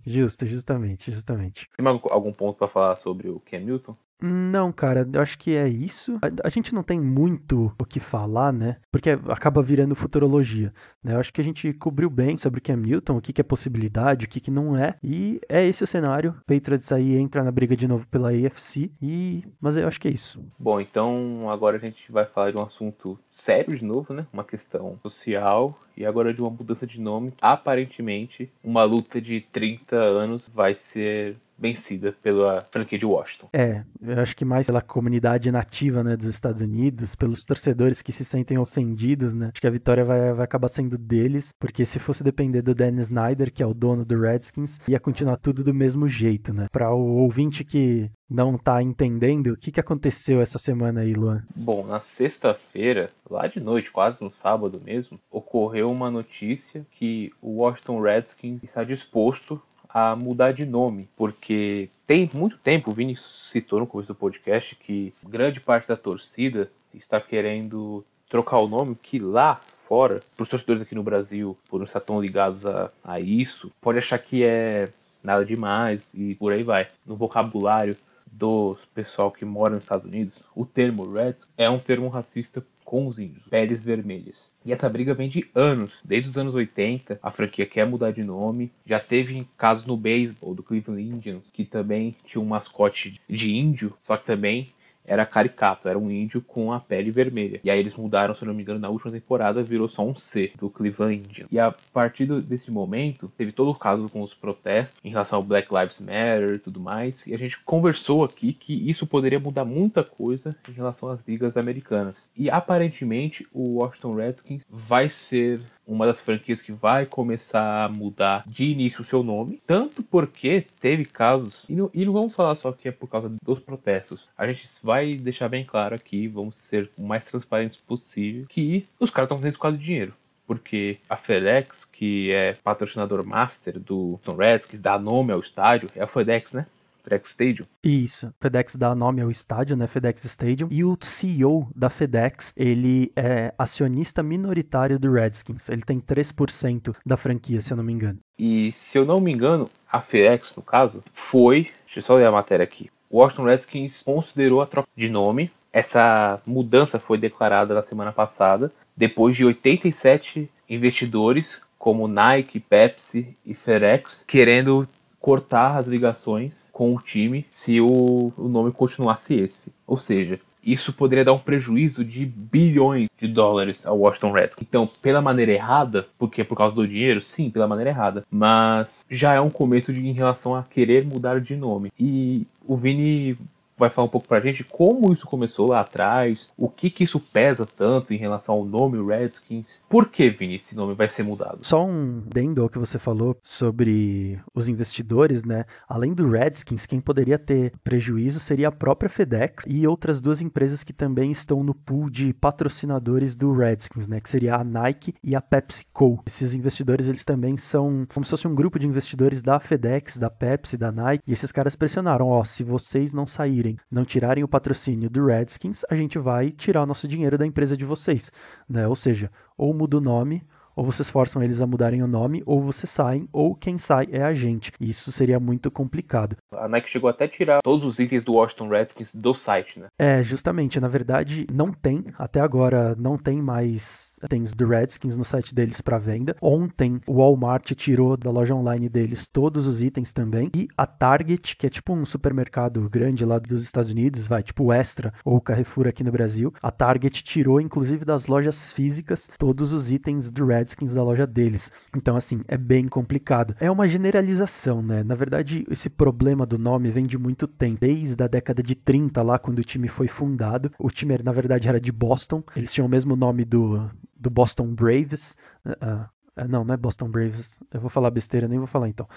Justo, justamente, justamente. Tem algum ponto para falar sobre o Cam Newton? Não, cara, eu acho que é isso. A, a, gente não tem muito o que falar, né? Porque acaba virando futurologia, né? Eu acho que a gente cobriu bem sobre o Cam Newton, o que, que é possibilidade, o que, que não é. E é esse o cenário. Patriots aí entra na briga de novo pela AFC. E... Mas eu acho que é isso. Bom, então agora a gente vai falar de um assunto sério de novo, né? Uma questão social e agora de uma mudança de nome. Aparentemente, uma luta de 30 anos vai ser vencida pela franquia de Washington. É, eu acho que mais pela comunidade nativa né, dos Estados Unidos, pelos torcedores que se sentem ofendidos, né? Acho que a vitória vai, vai acabar sendo deles, porque se fosse depender do Dan Snyder, que é o dono do Redskins, ia continuar tudo do mesmo jeito, né? Para o ouvinte que não tá entendendo, o que, que aconteceu essa semana aí, Luan? Bom, na sexta-feira, lá de noite, quase no sábado mesmo, ocorreu uma notícia que o Washington Redskins está disposto a mudar de nome, porque tem muito tempo, o Vini citou no começo do podcast, que grande parte da torcida está querendo trocar o nome, que lá fora, para os torcedores aqui no Brasil, por não estar tão ligados a, a isso, pode achar que é nada demais e por aí vai. No vocabulário do pessoal que mora nos Estados Unidos, o termo Reds é um termo racista com os índios, peles vermelhas. E essa briga vem de anos, desde os anos 80, a franquia quer mudar de nome. Já teve casos no beisebol do Cleveland Indians, que também tinha um mascote de índio, só que também era caricato, era um índio com a pele vermelha. E aí eles mudaram, se não me engano, na última temporada virou só um C do Cleveland Indians. E a partir desse momento, teve todo o caso com os protestos em relação ao Black Lives Matter e tudo mais. E a gente conversou aqui que isso poderia mudar muita coisa em relação às ligas americanas. E aparentemente o Washington Redskins vai ser uma das franquias que vai começar a mudar de início o seu nome, tanto porque teve casos, e não, e não vamos falar só que é por causa dos protestos, a gente vai deixar bem claro aqui, vamos ser o mais transparentes possível, que os caras estão fazendo isso por causa dinheiro porque a FedEx, que é patrocinador master do Tom Redskins, dá nome ao estádio, é a FedEx, né? FedEx Stadium. Isso, FedEx dá nome ao estádio, né, FedEx Stadium, e o CEO da FedEx, ele é acionista minoritário do Redskins, ele tem 3% da franquia, se eu não me engano. E se eu não me engano, a FedEx, no caso, foi, deixa eu só ler a matéria aqui, o Washington Redskins considerou a troca de nome, essa mudança foi declarada na semana passada, depois de 87 investidores como Nike, Pepsi e FedEx querendo cortar as ligações com o time se o, o nome continuasse esse. Ou seja, isso poderia dar um prejuízo de bilhões de dólares ao Washington Redskins. Então, pela maneira errada, porque é por causa do dinheiro, sim, pela maneira errada, mas já é um começo de, em relação a querer mudar de nome. E o Vini vai falar um pouco pra gente como isso começou lá atrás, o que que isso pesa tanto em relação ao nome Redskins. Por que, Vini, esse nome vai ser mudado? Só um dendo ao que você falou sobre os investidores, né? Além do Redskins, quem poderia ter prejuízo seria a própria FedEx e outras duas empresas que também estão no pool de patrocinadores do Redskins, né? Que seria a Nike e a PepsiCo. Esses investidores, eles também são como se fosse um grupo de investidores da FedEx, da Pepsi, da Nike. E esses caras pressionaram, ó, se vocês não saírem não tirarem o patrocínio do Redskins, a gente vai tirar o nosso dinheiro da empresa de vocês. Né? Ou seja, ou muda o nome ou vocês forçam eles a mudarem o nome, ou vocês saem, ou quem sai é a gente. Isso seria muito complicado. A Nike chegou até a tirar todos os itens do Washington Redskins do site, né? É, justamente. Na verdade, não tem, até agora, não tem mais itens do Redskins no site deles para venda. Ontem, o Walmart tirou da loja online deles todos os itens também. E a Target, que é tipo um supermercado grande lá dos Estados Unidos, vai, tipo Extra ou Carrefour aqui no Brasil, a Target tirou, inclusive, das lojas físicas todos os itens do Redskins Redskins da loja deles. Então, assim, é bem complicado. É uma generalização, né? Na verdade, esse problema do nome vem de muito tempo. Desde a década de 30, lá quando o time foi fundado. O time, na verdade, era de Boston. Eles tinham o mesmo nome do, do Boston Braves. Uh, uh, não, não é Boston Braves. Eu vou falar besteira, nem vou falar então.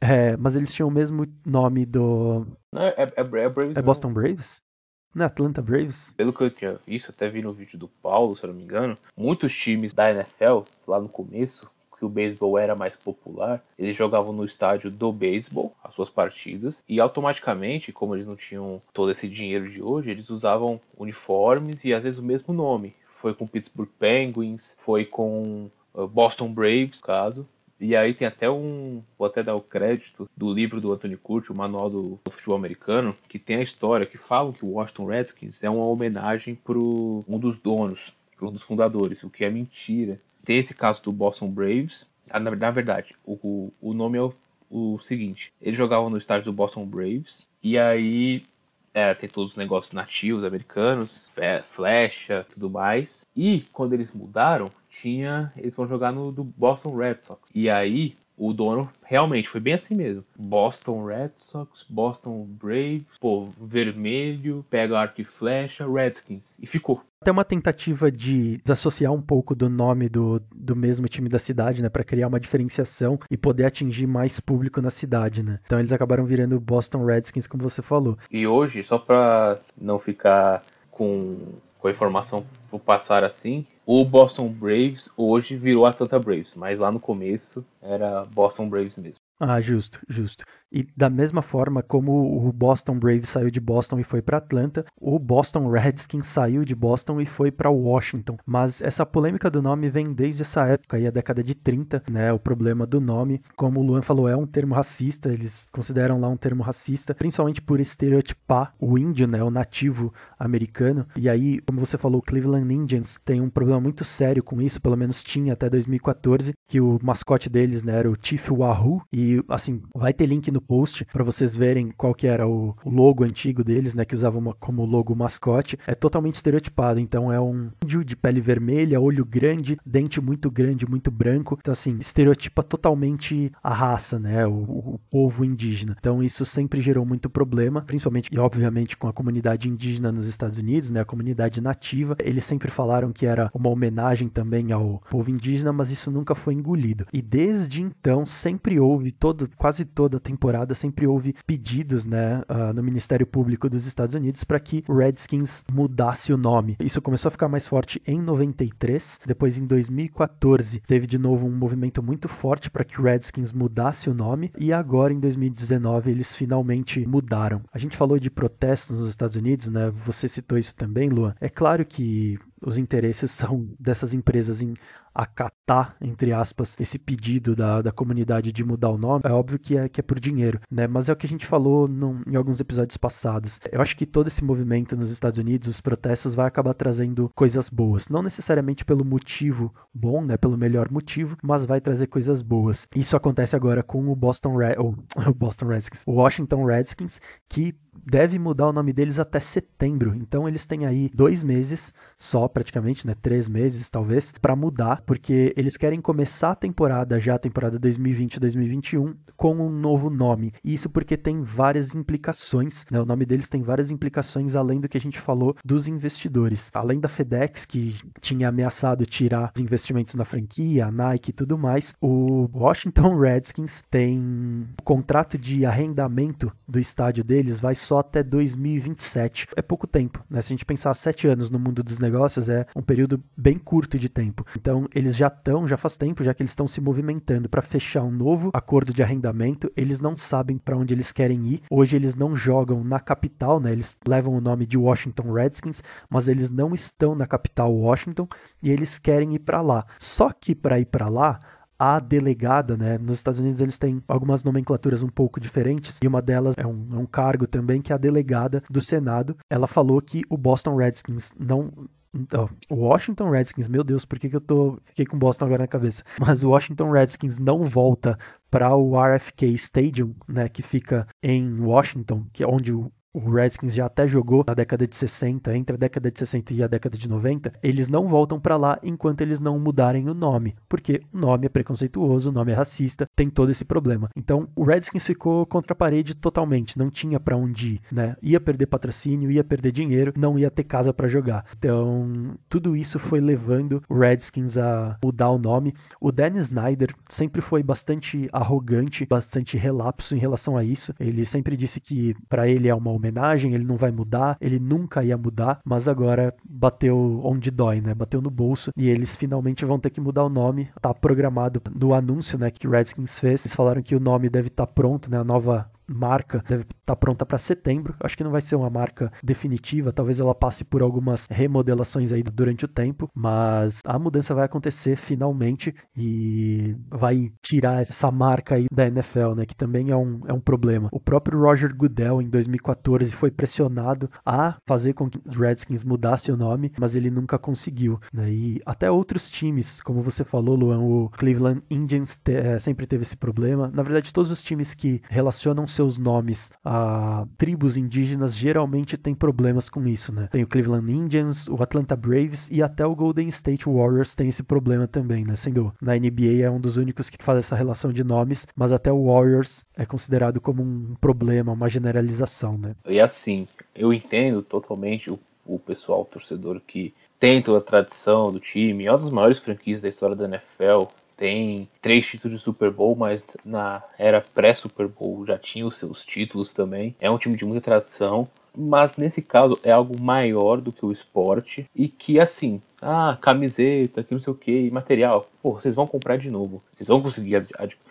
É, mas eles tinham o mesmo nome do. Não, é, é, é, Braves é Boston Braves? É Atlanta Braves? Pelo que eu tinha visto, até vi no vídeo do Paulo, se eu não me engano, muitos times da NFL, lá no começo, que o beisebol era mais popular, eles jogavam no estádio do beisebol as suas partidas e automaticamente, como eles não tinham todo esse dinheiro de hoje, eles usavam uniformes e às vezes o mesmo nome. Foi com Pittsburgh Penguins, foi com uh, Boston Braves, caso. E aí tem até um, vou até dar o crédito do livro do Anthony Curti, o Manual do, Futebol Americano, que tem a história que falam que o Washington Redskins é uma homenagem para um dos donos, um dos fundadores, o que é mentira. Tem esse caso do Boston Braves. Ah, na, na verdade, o, o nome é o, o seguinte: eles jogavam no estádio do Boston Braves e aí é, tem todos os negócios nativos americanos, flecha, tudo mais. E quando eles mudaram, tinha. Eles vão jogar no do Boston Red Sox. E aí, o dono realmente foi bem assim mesmo. Boston Red Sox, Boston Braves, pô, vermelho, pega arco e flecha, Redskins. E ficou. Até uma tentativa de desassociar um pouco do nome do, do mesmo time da cidade, né? para criar uma diferenciação e poder atingir mais público na cidade, né? Então eles acabaram virando Boston Redskins, como você falou. E hoje, só pra não ficar com com a informação por passar assim, o Boston Braves hoje virou Atlanta Braves, mas lá no começo era Boston Braves mesmo. Ah, justo, justo. E da mesma forma como o Boston Braves saiu de Boston e foi para Atlanta, o Boston Redskins saiu de Boston e foi para Washington. Mas essa polêmica do nome vem desde essa época, aí a década de 30, né? O problema do nome, como o Luan falou, é um termo racista, eles consideram lá um termo racista, principalmente por estereotipar o índio, né, o nativo americano. E aí, como você falou, o Cleveland Indians tem um problema muito sério com isso, pelo menos tinha até 2014, que o mascote deles, né, era o Chief Wahoo, e assim, vai ter link no post para vocês verem qual que era o, logo antigo deles, né, que usavam como logo mascote. É totalmente estereotipado, então é um índio de pele vermelha, olho grande, dente muito grande, muito branco. Então assim, estereotipa totalmente a raça, né, o, o povo indígena. Então isso sempre gerou muito problema, principalmente e obviamente com a comunidade indígena nos Estados Unidos, né, a comunidade nativa. Eles sempre falaram que era uma homenagem também ao povo indígena, mas isso nunca foi engolido. E desde então sempre houve todo, quase toda a temporada sempre houve pedidos, né, uh, no Ministério Público dos Estados Unidos para que Redskins mudasse o nome. Isso começou a ficar mais forte em 93, depois em 2014 teve de novo um movimento muito forte para que Redskins mudasse o nome e agora em 2019 eles finalmente mudaram. A gente falou de protestos nos Estados Unidos, né? Você citou isso também, Luan. É claro que os interesses são dessas empresas em acatar, entre aspas, esse pedido da, da comunidade de mudar o nome, é óbvio que é, que é por dinheiro, né? Mas é o que a gente falou num, em alguns episódios passados. Eu acho que todo esse movimento nos Estados Unidos, os protestos, vai acabar trazendo coisas boas. Não necessariamente pelo motivo bom, né? Pelo melhor motivo, mas vai trazer coisas boas. Isso acontece agora com o Boston, Red, o Boston Redskins, o Washington Redskins, que deve mudar o nome deles até setembro. Então eles têm aí dois meses só, praticamente, né? Três meses talvez, para mudar, porque eles querem começar a temporada já, a temporada 2020-2021, com um novo nome. Isso porque tem várias implicações, né? O nome deles tem várias implicações além do que a gente falou dos investidores. Além da FedEx, que tinha ameaçado tirar os investimentos na franquia, a Nike e tudo mais, o Washington Redskins tem um contrato de arrendamento do estádio deles vai só até 2027. É pouco tempo, né? Se a gente pensar sete anos no mundo dos negócios, é um período bem curto de tempo. Então, eles já estão, já faz tempo, já que eles estão se movimentando para fechar um novo acordo de arrendamento. Eles não sabem para onde eles querem ir. Hoje, eles não jogam na capital, né? Eles levam o nome de Washington Redskins, mas eles não estão na capital Washington e eles querem ir para lá. Só que para ir para lá, a delegada, né? Nos Estados Unidos eles têm algumas nomenclaturas um pouco diferentes, e uma delas é um, é um cargo também que é a delegada do Senado. Ela falou que o Boston Redskins não então, o Washington Redskins, meu Deus, por que, que eu tô. Fiquei com Boston agora na cabeça. Mas o Washington Redskins não volta para o RFK Stadium, né, que fica em Washington, que é onde o o Redskins já até jogou na década de 60, entre a década de 60 e a década de 90, eles não voltam para lá enquanto eles não mudarem o nome, porque o nome é preconceituoso, o nome é racista, tem todo esse problema. Então, o Redskins ficou contra a parede totalmente, não tinha para onde ir, né? Ia perder patrocínio, ia perder dinheiro, não ia ter casa para jogar. Então, tudo isso foi levando o Redskins a mudar o nome. O Dan Snyder sempre foi bastante arrogante, bastante relapso em relação a isso. Ele sempre disse que para ele é uma homenagem, ele não vai mudar, ele nunca ia mudar, mas agora bateu onde dói, né? Bateu no bolso e eles finalmente vão ter que mudar o nome. Tá programado no anúncio, né, que Redskins fez. Eles falaram que o nome deve estar tá pronto, né? A nova marca deve estar tá pronta para setembro. Acho que não vai ser uma marca definitiva, talvez ela passe por algumas remodelações aí durante o tempo, mas a mudança vai acontecer finalmente e vai tirar essa marca aí da NFL, né, que também é um, é um problema. O próprio Roger Goodell em 2014 foi pressionado a fazer com que os Redskins mudasse o nome, mas ele nunca conseguiu, né? E até outros times, como você falou, Luan, o Cleveland Indians te, é, sempre teve esse problema. Na verdade, todos os times que relacionam seus nomes a tribos indígenas geralmente tem problemas com isso, né? Tem o Cleveland Indians, o Atlanta Braves e até o Golden State Warriors tem esse problema também, né? Sendo na NBA é um dos únicos que faz essa relação de nomes, mas até o Warriors é considerado como um problema, uma generalização, né? E assim, eu entendo totalmente o, o pessoal o torcedor que tem toda a tradição do time, é uma das maiores franquias da história da NFL, tem três títulos de Super Bowl, mas na era pré-Super Bowl já tinha os seus títulos também. É um time de muita tradição mas nesse caso é algo maior do que o esporte e que assim, ah, camiseta, que não sei o que, material, pô, vocês vão comprar de novo, vocês vão conseguir.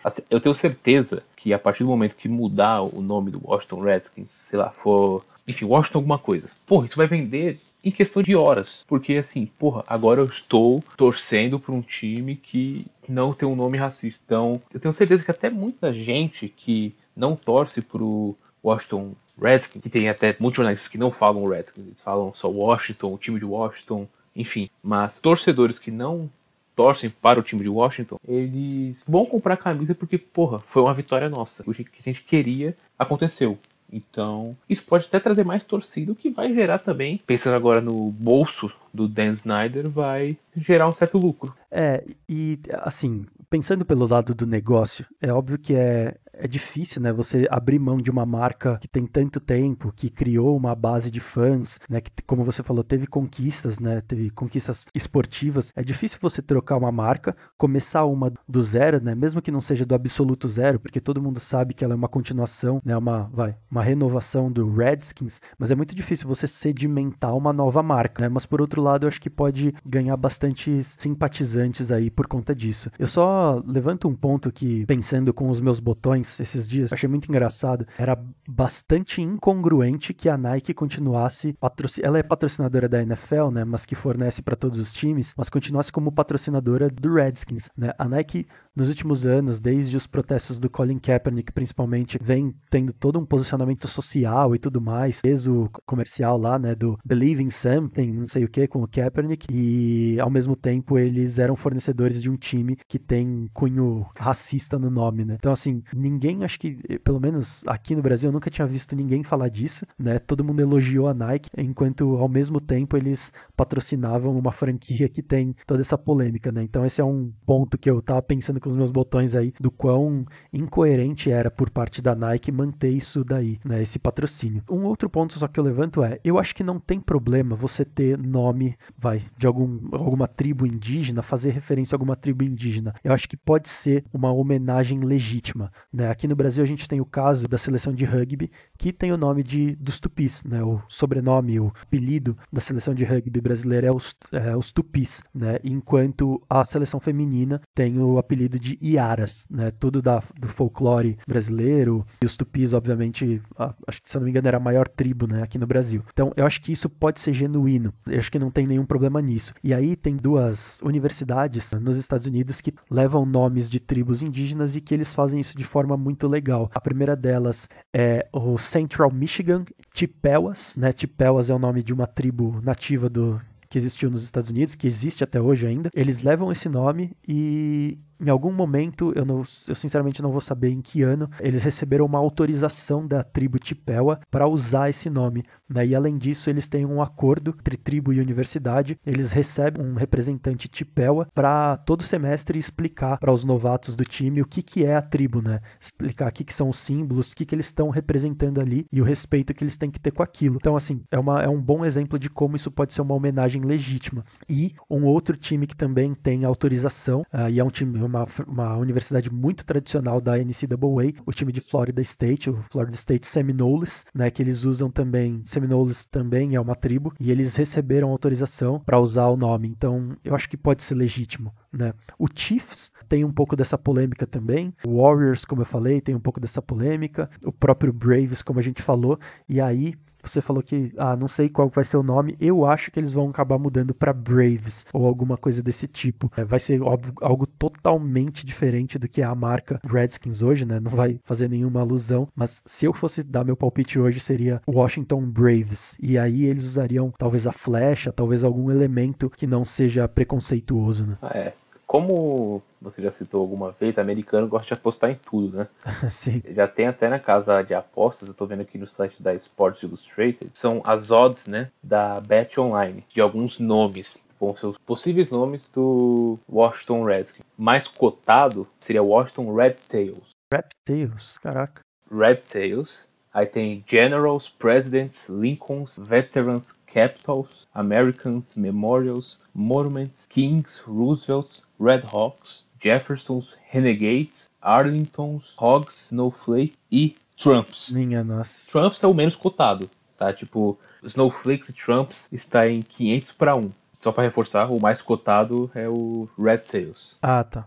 Assim, eu tenho certeza que a partir do momento que mudar o nome do Washington Redskins, sei lá, for, enfim, Washington alguma coisa, pô, isso vai vender em questão de horas, porque assim, porra, agora eu estou torcendo para um time que não tem um nome racista. Então, eu tenho certeza que até muita gente que não torce pro Washington Redskins, que tem até muitos jornalistas que não falam Redskins, eles falam só Washington, o time de Washington, enfim. Mas torcedores que não torcem para o time de Washington, eles vão comprar camisa porque, porra, foi uma vitória nossa. O que a gente queria aconteceu. Então, isso pode até trazer mais torcida, o que vai gerar também, pensando agora no bolso do Dan Snyder, vai gerar um certo lucro. É, e assim, pensando pelo lado do negócio, é óbvio que é, é difícil, né? Você abrir mão de uma marca que tem tanto tempo, que criou uma base de fãs, né? Que, como você falou, teve conquistas, né? Teve conquistas esportivas. É difícil você trocar uma marca, começar uma do zero, né? Mesmo que não seja do absoluto zero, porque todo mundo sabe que ela é uma continuação, né? Uma, vai, uma renovação do Redskins, mas é muito difícil você sedimentar uma nova marca, né? Mas por outro lado, eu acho que pode ganhar bastante simpatizantes aí por conta disso. Eu só levanto um ponto que, pensando com os meus botões, esses dias, achei muito engraçado. Era bastante incongruente que a Nike continuasse. Ela é patrocinadora da NFL, né? Mas que fornece para todos os times, mas continuasse como patrocinadora do Redskins, né? A Nike, nos últimos anos, desde os protestos do Colin Kaepernick, principalmente, vem tendo todo um posicionamento social e tudo mais. Fez o comercial lá, né? Do Believe in Something, não sei o que, com o Kaepernick. E ao mesmo tempo eles eram fornecedores de um time que tem cunho racista no nome, né? Então, assim, ninguém ninguém, acho que, eh, pelo menos aqui no Brasil, eu nunca tinha visto ninguém falar disso, né? Todo mundo elogiou a Nike, enquanto ao mesmo tempo eles patrocinavam uma franquia que tem toda essa polêmica, né? Então esse é um ponto que eu tava pensando com os meus botões aí, do quão incoerente era por parte da Nike manter isso daí, né? Esse patrocínio. Um outro ponto só que eu levanto é, eu acho que não tem problema você ter nome, vai, de algum, alguma tribo indígena, fazer referência a alguma tribo indígena. Eu acho que pode ser uma homenagem legítima, né? Aqui no Brasil a gente tem o caso da seleção de rugby, que tem o nome de dos Tupis, né? O sobrenome, o apelido da seleção de rugby brasileira é os, é, os Tupis, né? Enquanto a seleção feminina tem o apelido de Iaras, né? Tudo da, do folclore brasileiro. E os Tupis, obviamente, a, acho que se eu não me engano era a maior tribo, né? Aqui no Brasil. Então eu acho que isso pode ser genuíno. Eu acho que não tem nenhum problema nisso. E aí tem duas universidades nos Estados Unidos que levam nomes de tribos indígenas e que eles fazem isso de forma muito legal. A primeira delas é o Central Michigan Chippewas, né? Chippewas é o nome de uma tribo nativa do que existiu nos Estados Unidos, que existe até hoje ainda. Eles levam esse nome e em algum momento, eu, não, eu sinceramente não vou saber em que ano, eles receberam uma autorização da tribo Tipewa para usar esse nome. Né? E além disso, eles têm um acordo entre tribo e universidade. Eles recebem um representante Tipewa para todo semestre explicar para os novatos do time o que, que é a tribo, né? Explicar o que, que são os símbolos, o que, que eles estão representando ali e o respeito que eles têm que ter com aquilo. Então, assim, é, uma, é um bom exemplo de como isso pode ser uma homenagem legítima. E um outro time que também tem autorização, uh, e é um time uma, uma universidade muito tradicional da NCAA, o time de Florida State, o Florida State Seminoles, né, que eles usam também, Seminoles também é uma tribo, e eles receberam autorização para usar o nome, então eu acho que pode ser legítimo. Né? O Chiefs tem um pouco dessa polêmica também, o Warriors, como eu falei, tem um pouco dessa polêmica, o próprio Braves, como a gente falou, e aí você falou que, ah, não sei qual vai ser o nome. Eu acho que eles vão acabar mudando para Braves ou alguma coisa desse tipo. É, vai ser algo, totalmente diferente do que é a marca Redskins hoje, né? Não vai fazer nenhuma alusão. Mas se eu fosse dar meu palpite hoje, seria Washington Braves. E aí eles usariam talvez a flecha, talvez algum elemento que não seja preconceituoso, né? Ah, é como você já citou alguma vez, americano gosta de apostar em tudo, né? Sim. Já tem até na casa de apostas, eu tô vendo aqui no site da Sports Illustrated, são as odds, né, da Bet Online, de alguns nomes. Vão ser os possíveis nomes do Washington Redskins. Mais cotado seria Washington Red Tails. Red Tails, caraca. Red Tails. Aí tem Generals, Presidents, Lincolns, Veterans, Capitals, Americans, Memorials, Monuments, Kings, Roosevelts, Red Hawks, Jeffersons, Renegades, Arlingtons, Hogs, Snowflake e Trumps. Minha nossa. Trumps é o menos cotado, tá? Tipo, Snowflakes e Trumps está em 500 para 1. Só para reforçar, o mais cotado é o Red Tails. Ah, tá.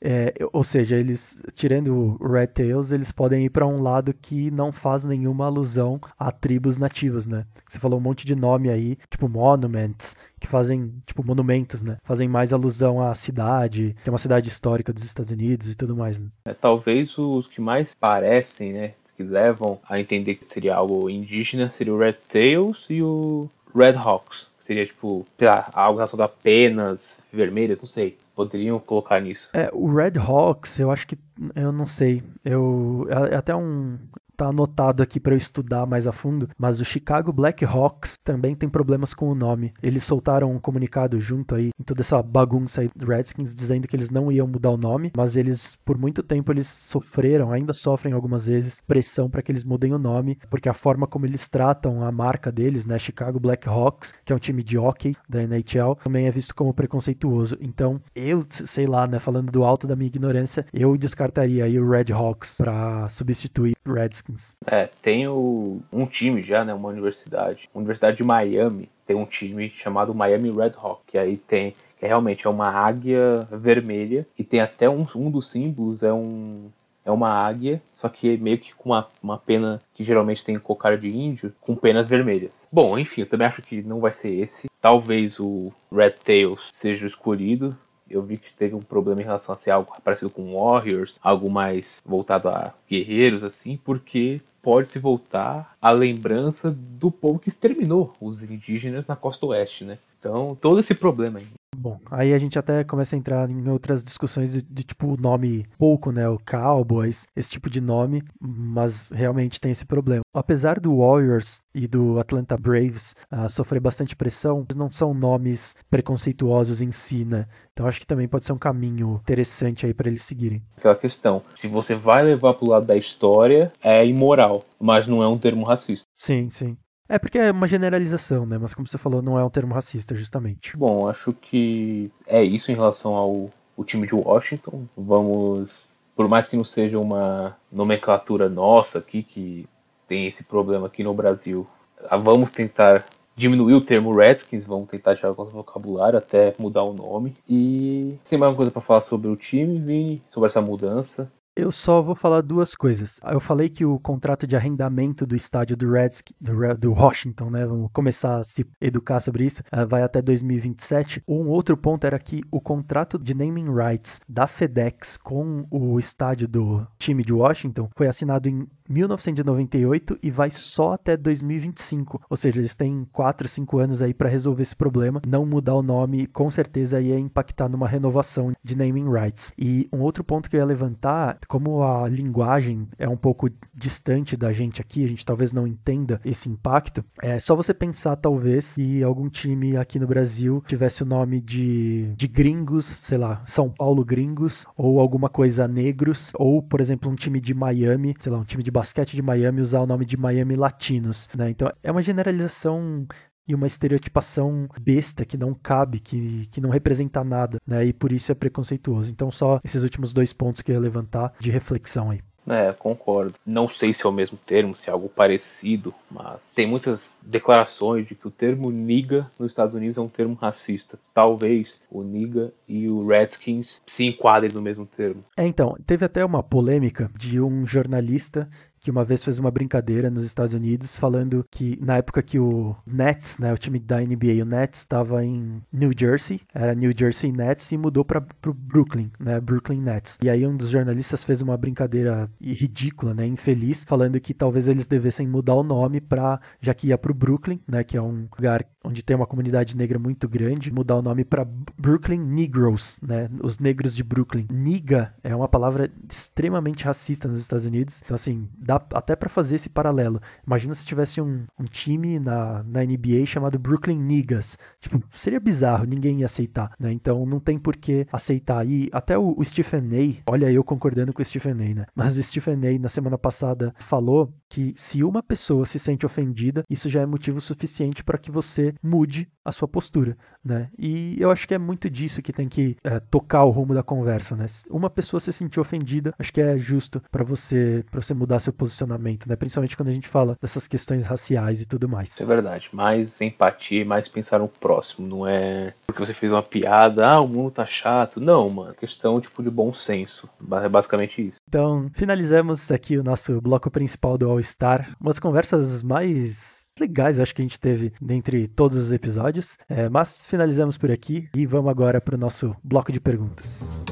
É, ou seja, eles, tirando o Red Tails, eles podem ir para um lado que não faz nenhuma alusão a tribos nativas, né? Você falou um monte de nome aí, tipo monuments, que fazem, tipo, monumentos, né? Fazem mais alusão à cidade, que é uma cidade histórica dos Estados Unidos e tudo mais, né? É, talvez os que mais parecem, né? Que levam a entender que seria algo indígena seria o Red Tails e o Red Hawks. Seria tipo, sei lá, algo relacionado a penas vermelhas, não sei. Poderiam colocar nisso. É, o Red Hawks, eu acho que. Eu não sei. Eu. É, é até um tá anotado aqui para eu estudar mais a fundo, mas o Chicago Blackhawks também tem problemas com o nome. Eles soltaram um comunicado junto aí em toda essa bagunça aí do Redskins dizendo que eles não iam mudar o nome, mas eles por muito tempo eles sofreram, ainda sofrem algumas vezes pressão para que eles mudem o nome, porque a forma como eles tratam a marca deles, né, Chicago Blackhawks, que é um time de hockey da NHL, também é visto como preconceituoso. Então, eu sei lá, né, falando do alto da minha ignorância, eu descartaria aí o Red Hawks para substituir o Redskins é, tem o, um time já, né? Uma universidade. Universidade de Miami tem um time chamado Miami Red Hawk, que aí tem. Que realmente é uma águia vermelha. E tem até um, um dos símbolos é um. É uma águia, só que meio que com uma, uma pena que geralmente tem cocar de índio, com penas vermelhas. Bom, enfim, eu também acho que não vai ser esse. Talvez o Red Tails seja escolhido, eu vi que teve um problema em relação a ser algo parecido com Warriors, algo mais voltado a guerreiros, assim, porque pode se voltar à lembrança do povo que exterminou os indígenas na costa oeste, né? Então, todo esse problema. Bom, aí a gente até começa a entrar em outras discussões de, de, tipo nome pouco, né? O Cowboys, esse tipo de nome, mas realmente tem esse problema. Apesar do Warriors e do Atlanta Braves uh, sofrer bastante pressão, eles não são nomes preconceituosos em si, né? Então acho que também pode ser um caminho interessante aí para eles seguirem. Aquela questão, se você vai levar pro lado da história, é imoral, mas não é um termo racista. Sim, sim. É porque é uma generalização, né? Mas como você falou, não é um termo racista, justamente. Bom, acho que é isso em relação ao o time de Washington. Vamos, por mais que não seja uma nomenclatura nossa aqui, que tem esse problema aqui no Brasil, ah, vamos tentar diminuir o termo Redskins, vamos tentar tirar o nosso vocabulário até mudar o nome. E tem mais uma coisa para falar sobre o time, Vini, sobre essa mudança. Eu só vou falar duas coisas. Eu falei que o contrato de arrendamento do estádio do Redskins, do, do Washington, né? Vamos começar a se educar sobre isso. Uh, vai até 2027. Um outro ponto era que o contrato de naming rights da FedEx com o estádio do time de Washington foi assinado em 1998 e vai só até 2025. Ou seja, eles têm 4, 5 anos aí para resolver esse problema. Não mudar o nome, com certeza ia impactar numa renovação de naming rights. E um outro ponto que eu ia levantar, como a linguagem é um pouco distante da gente aqui, a gente talvez não entenda esse impacto, é só você pensar talvez se algum time aqui no Brasil tivesse o nome de, de gringos, sei lá, São Paulo gringos, ou alguma coisa negros, ou por exemplo um time de Miami, sei lá, um time de basquete de Miami usar o nome de Miami Latinos, né? Então é uma generalização e uma estereotipação besta que não cabe, que, que não representa nada, né? E por isso é preconceituoso. Então só esses últimos dois pontos que eu ia levantar de reflexão aí. É, concordo. Não sei se é o mesmo termo, se é algo parecido, mas tem muitas declarações de que o termo niga nos Estados Unidos é um termo racista. Talvez o niga e o Redskins se enquadrem no mesmo termo. É, então, teve até uma polêmica de um jornalista que uma vez fez uma brincadeira nos Estados Unidos falando que na época que o Nets, né, o time da NBA, o Nets estava em New Jersey, era New Jersey Nets e mudou para o Brooklyn, né, Brooklyn Nets. E aí um dos jornalistas fez uma brincadeira ridícula, né, infeliz, falando que talvez eles devessem mudar o nome para já que ia para o Brooklyn, né, que é um lugar onde tem uma comunidade negra muito grande, mudar o nome para Brooklyn Negroes, né, os negros de Brooklyn. Niga é uma palavra extremamente racista nos Estados Unidos. Então assim, dá até para fazer esse paralelo. Imagina se tivesse um, um, time na, na NBA chamado Brooklyn Niggas. Tipo, seria bizarro, ninguém ia aceitar, né? Então não tem por que aceitar. E até o, o Stephen A, olha eu concordando com o Stephen A, né? Mas o Stephen A na semana passada falou que se uma pessoa se sente ofendida, isso já é motivo suficiente para que você mude a sua postura, né? E eu acho que é muito disso que tem que é, tocar o rumo da conversa, né? Uma pessoa se sentir ofendida, acho que é justo para você para você mudar seu posicionamento, né? Principalmente quando a gente fala dessas questões raciais e tudo mais. É verdade. Mais empatia, mais pensar no próximo, não é porque você fez uma piada, ah, o mundo tá chato. Não, mano, questão tipo de bom senso. É basicamente isso. Então, finalizamos aqui o nosso bloco principal do All Star, umas conversas mais legais, eu acho que a gente teve dentre todos os episódios. É, mas finalizamos por aqui e vamos agora para o nosso bloco de perguntas.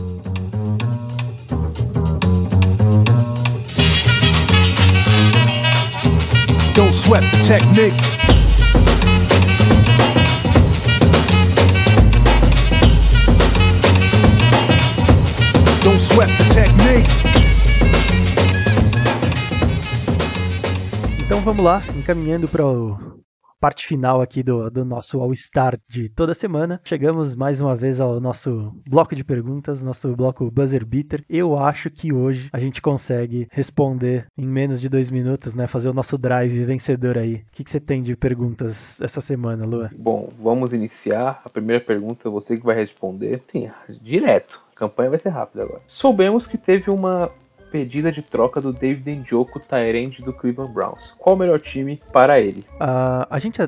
Don't sweat the technique. Don't sweat the technique. Então vamos lá, encaminhando para a parte final aqui do, do nosso All-Star de toda semana. Chegamos mais uma vez ao nosso bloco de perguntas, nosso bloco Buzzer Beater. Eu acho que hoje a gente consegue responder em menos de dois minutos, né? Fazer o nosso drive vencedor aí. O que, que você tem de perguntas essa semana, Lua? Bom, vamos iniciar. A primeira pergunta você que vai responder. Sim, direto. A campanha vai ser rápida agora. Soubemos que teve uma pedida de troca do David Njoku, Tyrande do Cleveland Browns. Qual o melhor time para ele? Uh, a gente é,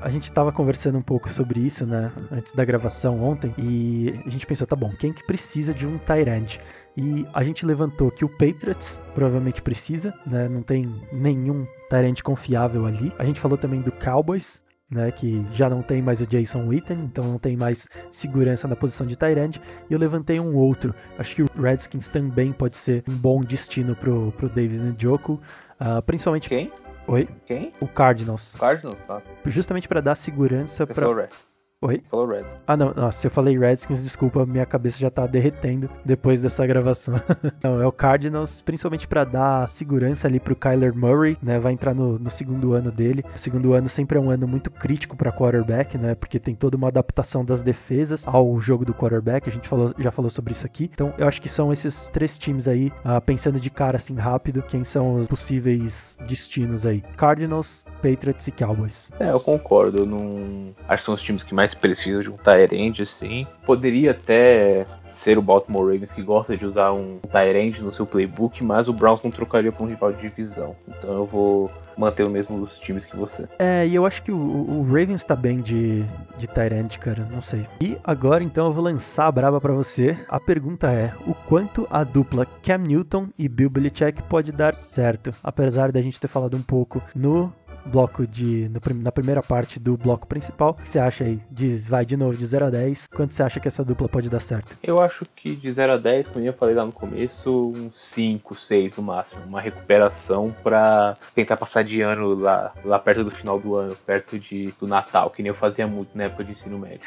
a gente estava conversando um pouco sobre isso, né, antes da gravação ontem, e a gente pensou, tá bom, quem que precisa de um Tyrande? E a gente levantou que o Patriots provavelmente precisa, né? Não tem nenhum Tyrande confiável ali. A gente falou também do Cowboys, né, que já não tem mais o Jason Witten, então não tem mais segurança na posição de Tyrande. E eu levantei um outro. Acho que o Redskins também pode ser um bom destino pro, pro David Njoku, uh, principalmente... Quem? Oi? Quem? O Cardinals. Cardinals, tá. Justamente para dar segurança para Oi? Falou Red. Ah, não. Nossa, se eu falei Redskins, desculpa, minha cabeça já tá derretendo depois dessa gravação. não, é o Cardinals, principalmente para dar segurança ali pro Kyler Murray, né? Vai entrar no, no segundo ano dele. O segundo ano sempre é um ano muito crítico para quarterback, né? Porque tem toda uma adaptação das defesas ao jogo do quarterback. A gente falou, já falou sobre isso aqui. Então, eu acho que são esses três times aí, uh, pensando de cara assim rápido, quem são os possíveis destinos aí: Cardinals, Patriots e Cowboys. É, eu concordo. Eu não acho que são os times que mais mais precisa de um Tyrande, assim. Poderia até ser o Baltimore Ravens que gosta de usar um Tyrande no seu playbook, mas o Browns não trocaria por um rival de divisão. Então eu vou manter o mesmo dos times que você. É, e eu acho que o, o Ravens tá bem de, de Tyrande, cara, não sei. E agora então eu vou lançar a braba para você. A pergunta é: o quanto a dupla Cam Newton e Bill Belichick pode dar certo? Apesar da gente ter falado um pouco no bloco de. No, na primeira parte do bloco principal. O que você acha aí? Diz, vai de novo de 0 a 10. Quanto você acha que essa dupla pode dar certo? Eu acho que de 0 a 10, como eu falei lá no começo, uns 5, 6 no máximo. Uma recuperação para tentar passar de ano lá, lá perto do final do ano, perto de, do Natal, que nem eu fazia muito na época de ensino médio.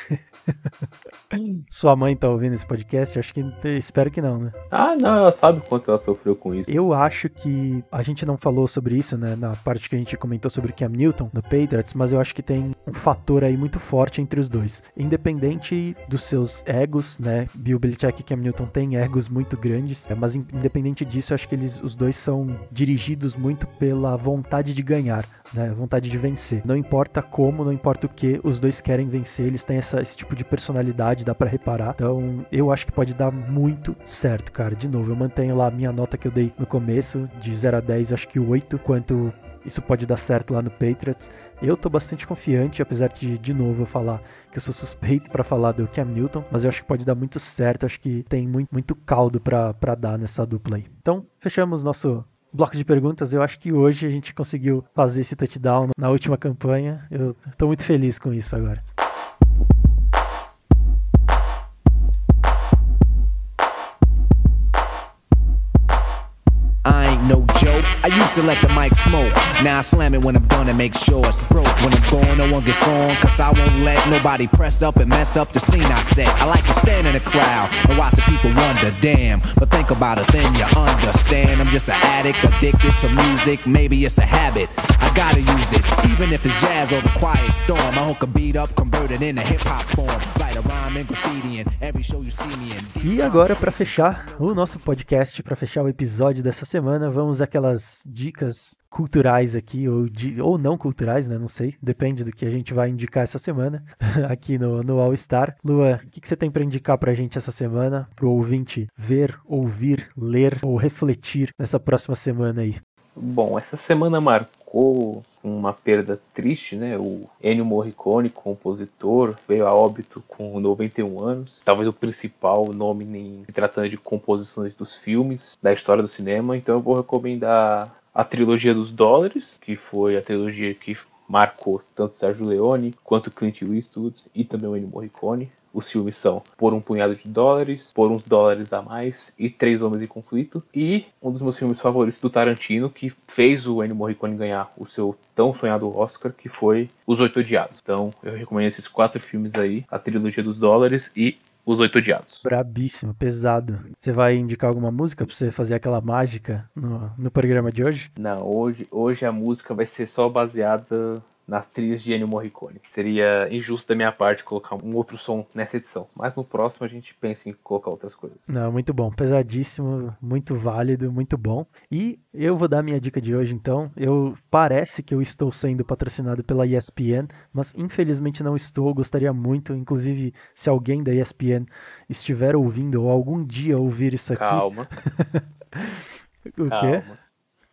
Sua mãe tá ouvindo esse podcast? Acho que espero que não, né? Ah, não, ela sabe o quanto ela sofreu com isso. Eu acho que a gente não falou sobre isso, né, na parte que a gente comentou sobre Cam Newton no Patriots, mas eu acho que tem um fator aí muito forte entre os dois. Independente dos seus egos, né, Bill Belichick e Cam Newton têm egos muito grandes, é, mas independente disso, eu acho que eles os dois são dirigidos muito pela vontade de ganhar, né, vontade de vencer. Não importa como, não importa o que, os dois querem vencer, eles têm essa, esse tipo de personalidade, dá para reparar. Então, eu acho que pode dar muito certo, cara. De novo, eu mantenho lá a minha nota que eu dei no começo, de 0 a 10, acho que 8, quanto isso pode dar certo lá no Patriots. Eu tô bastante confiante, apesar de, de novo, eu falar que eu sou suspeito para falar do Cam Newton, mas eu acho que pode dar muito certo, acho que tem muito, muito caldo para dar nessa dupla aí. Então, fechamos nosso bloco de perguntas. Eu acho que hoje a gente conseguiu fazer esse touchdown na última campanha. Eu tô muito feliz com isso agora. I used to let the mic smoke. Now I slam it when I'm done and make sure it's broke. When I'm gone, no one gets on. Cause I won't let nobody press up and mess up the scene I set. I like to stand in the crowd and watch the people wonder, damn. But think about it, then you understand. I'm just an addict, addicted to music. Maybe it's a habit. I gotta use it. Even if it's jazz or the quiet storm. I hook a beat up, convert it into hip hop form. Write a rhyme and graffiti in every show you see me in. E agora, para fechar o nosso podcast, para fechar o episódio dessa semana, vamos aquelas dicas culturais aqui, ou, de, ou não culturais, né? Não sei, depende do que a gente vai indicar essa semana aqui no, no All Star. Lua, o que, que você tem para indicar pra gente essa semana, pro ouvinte ver, ouvir, ler ou refletir nessa próxima semana aí? Bom, essa semana marcou uma perda triste, né? O Ennio Morricone, compositor, veio a óbito com 91 anos. Talvez o principal nome em tratando de composições dos filmes, da história do cinema. Então eu vou recomendar a trilogia dos dólares, que foi a trilogia que marcou tanto Sérgio Leone quanto Clint Eastwood e também o Ennio Morricone. Os filmes são Por um Punhado de Dólares, Por uns Dólares a Mais e Três Homens em Conflito. E um dos meus filmes favoritos do Tarantino, que fez o Ennio Morricone ganhar o seu tão sonhado Oscar, que foi Os Oito Odiados. Então eu recomendo esses quatro filmes aí, a trilogia dos dólares e os Oito Odiados. Brabíssimo, pesado. Você vai indicar alguma música pra você fazer aquela mágica no, no programa de hoje? Não, hoje, hoje a música vai ser só baseada nas trilhas de Ennio Morricone. Seria injusto da minha parte colocar um outro som nessa edição, mas no próximo a gente pensa em colocar outras coisas. Não, muito bom, pesadíssimo, muito válido, muito bom. E eu vou dar minha dica de hoje então. Eu parece que eu estou sendo patrocinado pela ESPN, mas infelizmente não estou. Gostaria muito, inclusive, se alguém da ESPN estiver ouvindo ou algum dia ouvir isso aqui. Calma. o Calma.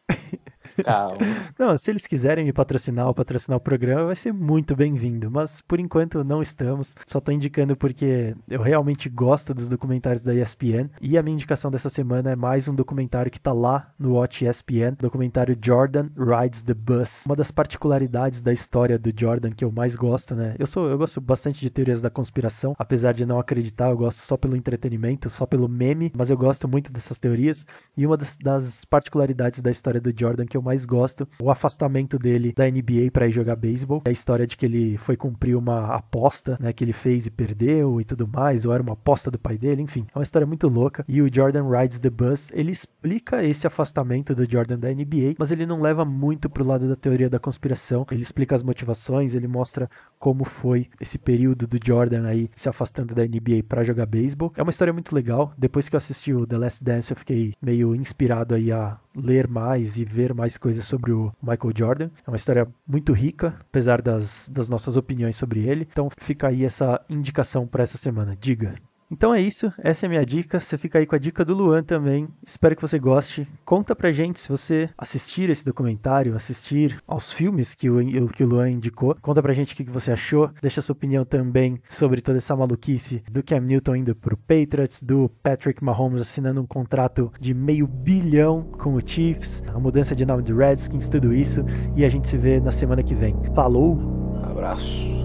quê? Calma. Não, se eles quiserem me patrocinar ou patrocinar o programa, vai ser muito bem-vindo. Mas por enquanto não estamos. Só tô indicando porque eu realmente gosto dos documentários da ESPN. E a minha indicação dessa semana é mais um documentário que tá lá no Watch ESPN, documentário Jordan Rides the Bus. Uma das particularidades da história do Jordan que eu mais gosto, né? Eu sou eu gosto bastante de teorias da conspiração, apesar de não acreditar, eu gosto só pelo entretenimento, só pelo meme, mas eu gosto muito dessas teorias. E uma das, das particularidades da história do Jordan que eu mais gosto, o afastamento dele da NBA para ir jogar beisebol, a história de que ele foi cumprir uma aposta, né, que ele fez e perdeu e tudo mais, ou era uma aposta do pai dele, enfim, é uma história muito louca. E o Jordan Rides the Bus, ele explica esse afastamento do Jordan da NBA, mas ele não leva muito pro lado da teoria da conspiração. Ele explica as motivações, ele mostra como foi esse período do Jordan aí se afastando da NBA para jogar beisebol. É uma história muito legal. Depois que eu assisti o The Last Dance, eu fiquei meio inspirado aí a ler mais e ver mais coisas sobre o Michael Jordan. É uma história muito rica, apesar das, das nossas opiniões sobre ele. Então fica aí essa indicação para essa semana. Diga. Então é isso, essa é a minha dica. Você fica aí com a dica do Luan também. Espero que você goste. Conta pra gente se você assistir esse documentário, assistir aos filmes que o, que o Luan indicou. Conta pra gente o que você achou. Deixa sua opinião também sobre toda essa maluquice do Cam Newton indo pro Patriots, do Patrick Mahomes assinando um contrato de meio bilhão com o Chiefs, a mudança de nome do Redskins, tudo isso. E a gente se vê na semana que vem. Falou! Abraço.